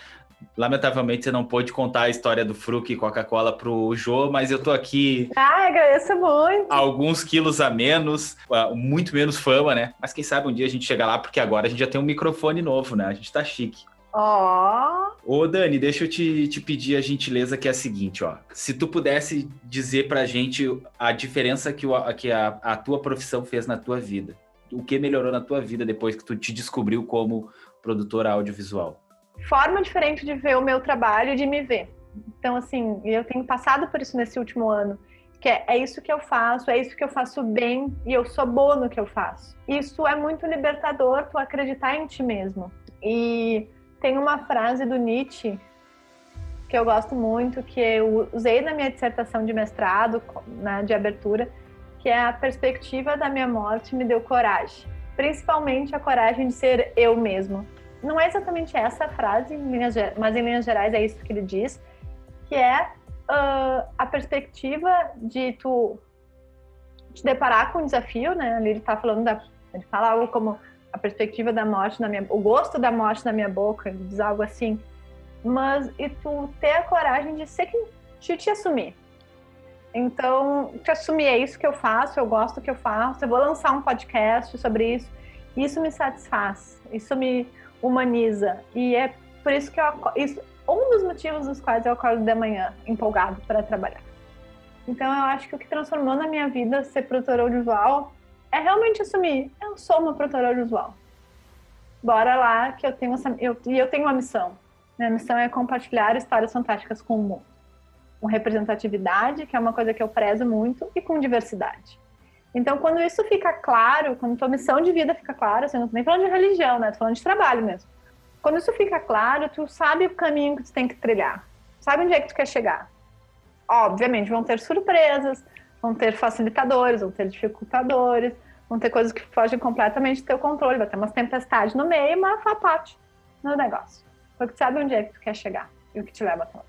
Lamentavelmente você não pôde contar a história do Fruc e Coca-Cola pro Jô, mas eu tô aqui. Ah, agradeço muito. Alguns quilos a menos, ah, muito menos fama, né? Mas quem sabe um dia a gente chega lá, porque agora a gente já tem um microfone novo, né? A gente tá chique. Ó. Oh. Ô, Dani, deixa eu te, te pedir a gentileza que é a seguinte, ó. Se tu pudesse dizer pra gente a diferença que, o, que a, a tua profissão fez na tua vida. O que melhorou na tua vida depois que tu te descobriu como produtora audiovisual? Forma diferente de ver o meu trabalho e de me ver. Então, assim, eu tenho passado por isso nesse último ano, que é, é isso que eu faço, é isso que eu faço bem e eu sou boa no que eu faço. Isso é muito libertador, tu acreditar em ti mesmo. E tem uma frase do Nietzsche que eu gosto muito, que eu usei na minha dissertação de mestrado, né, de abertura, que é a perspectiva da minha morte me deu coragem. Principalmente a coragem de ser eu mesmo não é exatamente essa a frase, mas em linhas gerais é isso que ele diz, que é uh, a perspectiva de tu te deparar com um desafio, né? Ali ele tá falando da, ele fala algo como a perspectiva da morte na minha, o gosto da morte na minha boca, ele diz algo assim, mas e tu ter a coragem de ser de te assumir. Então, te assumir é isso que eu faço, eu gosto do que eu faço, eu vou lançar um podcast sobre isso, isso me satisfaz, isso me humaniza. E é por isso que eu isso um dos motivos dos quais eu acordo de manhã empolgado para trabalhar. Então eu acho que o que transformou na minha vida ser produtora audiovisual é realmente assumir, eu sou uma produtora audiovisual. Bora lá que eu tenho essa eu, e eu tenho uma missão. Minha missão é compartilhar histórias fantásticas com o mundo. Com representatividade, que é uma coisa que eu prezo muito, e com diversidade. Então, quando isso fica claro, quando tua missão de vida fica clara, você não tô nem falando de religião, né? Tô falando de trabalho mesmo. Quando isso fica claro, tu sabe o caminho que tu tem que trilhar. Sabe onde é que tu quer chegar. Obviamente, vão ter surpresas, vão ter facilitadores, vão ter dificultadores, vão ter coisas que fogem completamente do teu controle, vai ter umas tempestades no meio, mas faz parte do negócio. Porque tu sabe onde é que tu quer chegar e o que te leva até lá.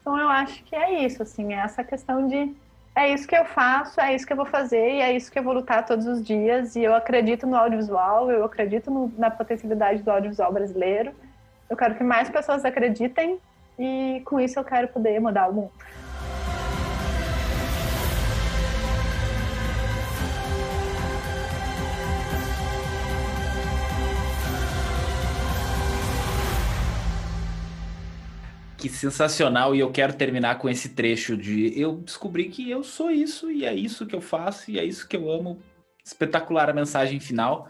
Então eu acho que é isso, assim, é essa questão de é isso que eu faço, é isso que eu vou fazer e é isso que eu vou lutar todos os dias. E eu acredito no audiovisual, eu acredito no, na potencialidade do audiovisual brasileiro. Eu quero que mais pessoas acreditem e com isso eu quero poder mudar o mundo. Que sensacional, e eu quero terminar com esse trecho de eu descobri que eu sou isso, e é isso que eu faço, e é isso que eu amo. Espetacular a mensagem final.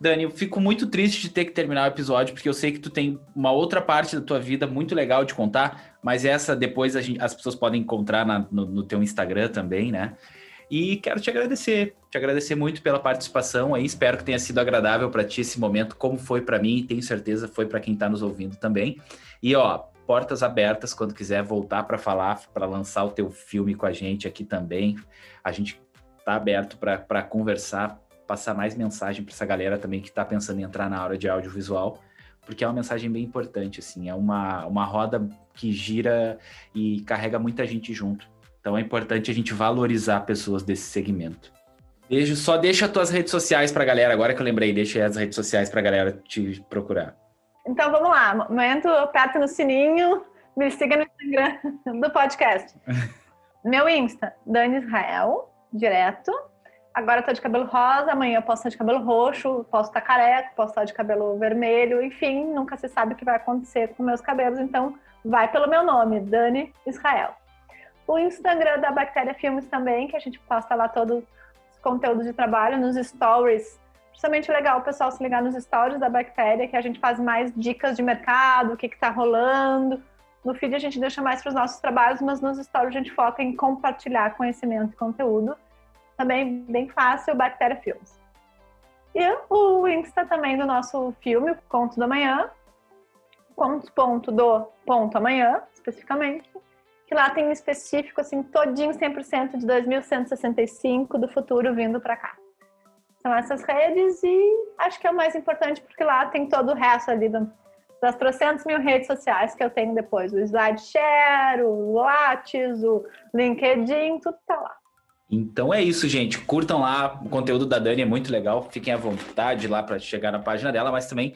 Dani, eu fico muito triste de ter que terminar o episódio, porque eu sei que tu tem uma outra parte da tua vida muito legal de contar, mas essa depois gente, as pessoas podem encontrar na, no, no teu Instagram também, né? E quero te agradecer, te agradecer muito pela participação aí. Espero que tenha sido agradável para ti esse momento, como foi para mim, e tenho certeza foi para quem está nos ouvindo também. E ó, portas abertas quando quiser voltar para falar, para lançar o teu filme com a gente aqui também. A gente está aberto para conversar, passar mais mensagem para essa galera também que está pensando em entrar na área de audiovisual, porque é uma mensagem bem importante, assim, é uma, uma roda que gira e carrega muita gente junto. Então é importante a gente valorizar pessoas desse segmento. Beijo, só deixa as tuas redes sociais para a galera, agora que eu lembrei, deixa as redes sociais para a galera te procurar. Então vamos lá, momento, aperta no sininho, me siga no Instagram do podcast. Meu Insta, Dani Israel, direto. Agora eu tô de cabelo rosa, amanhã eu posso estar de cabelo roxo, posso estar careca, posso estar de cabelo vermelho, enfim, nunca se sabe o que vai acontecer com meus cabelos, então vai pelo meu nome, Dani Israel. O Instagram da Bactéria Filmes também, que a gente posta lá todos os conteúdos de trabalho, nos stories justamente legal o pessoal se ligar nos stories da Bactéria, que a gente faz mais dicas de mercado, o que está rolando. No feed a gente deixa mais para os nossos trabalhos, mas nos stories a gente foca em compartilhar conhecimento e conteúdo. Também bem fácil, Bactéria Filmes. E o Insta também do nosso filme, Conto da Manhã, ponto, ponto do ponto amanhã, especificamente, que lá tem um específico, assim, todinho 100% de 2165 do futuro vindo para cá são essas redes e acho que é o mais importante porque lá tem todo o resto ali das trocentas mil redes sociais que eu tenho depois. O SlideShare, o Lattes, o LinkedIn, tudo tá lá. Então é isso, gente. Curtam lá. O conteúdo da Dani é muito legal. Fiquem à vontade lá para chegar na página dela, mas também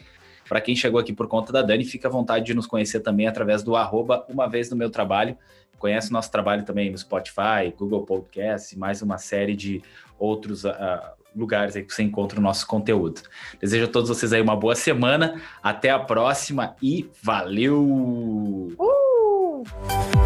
para quem chegou aqui por conta da Dani, fica à vontade de nos conhecer também através do arroba uma vez no meu trabalho. Conhece o nosso trabalho também no Spotify, Google Podcast, mais uma série de outros uh, lugares aí que você encontra o nosso conteúdo. Desejo a todos vocês aí uma boa semana, até a próxima e valeu! Uh!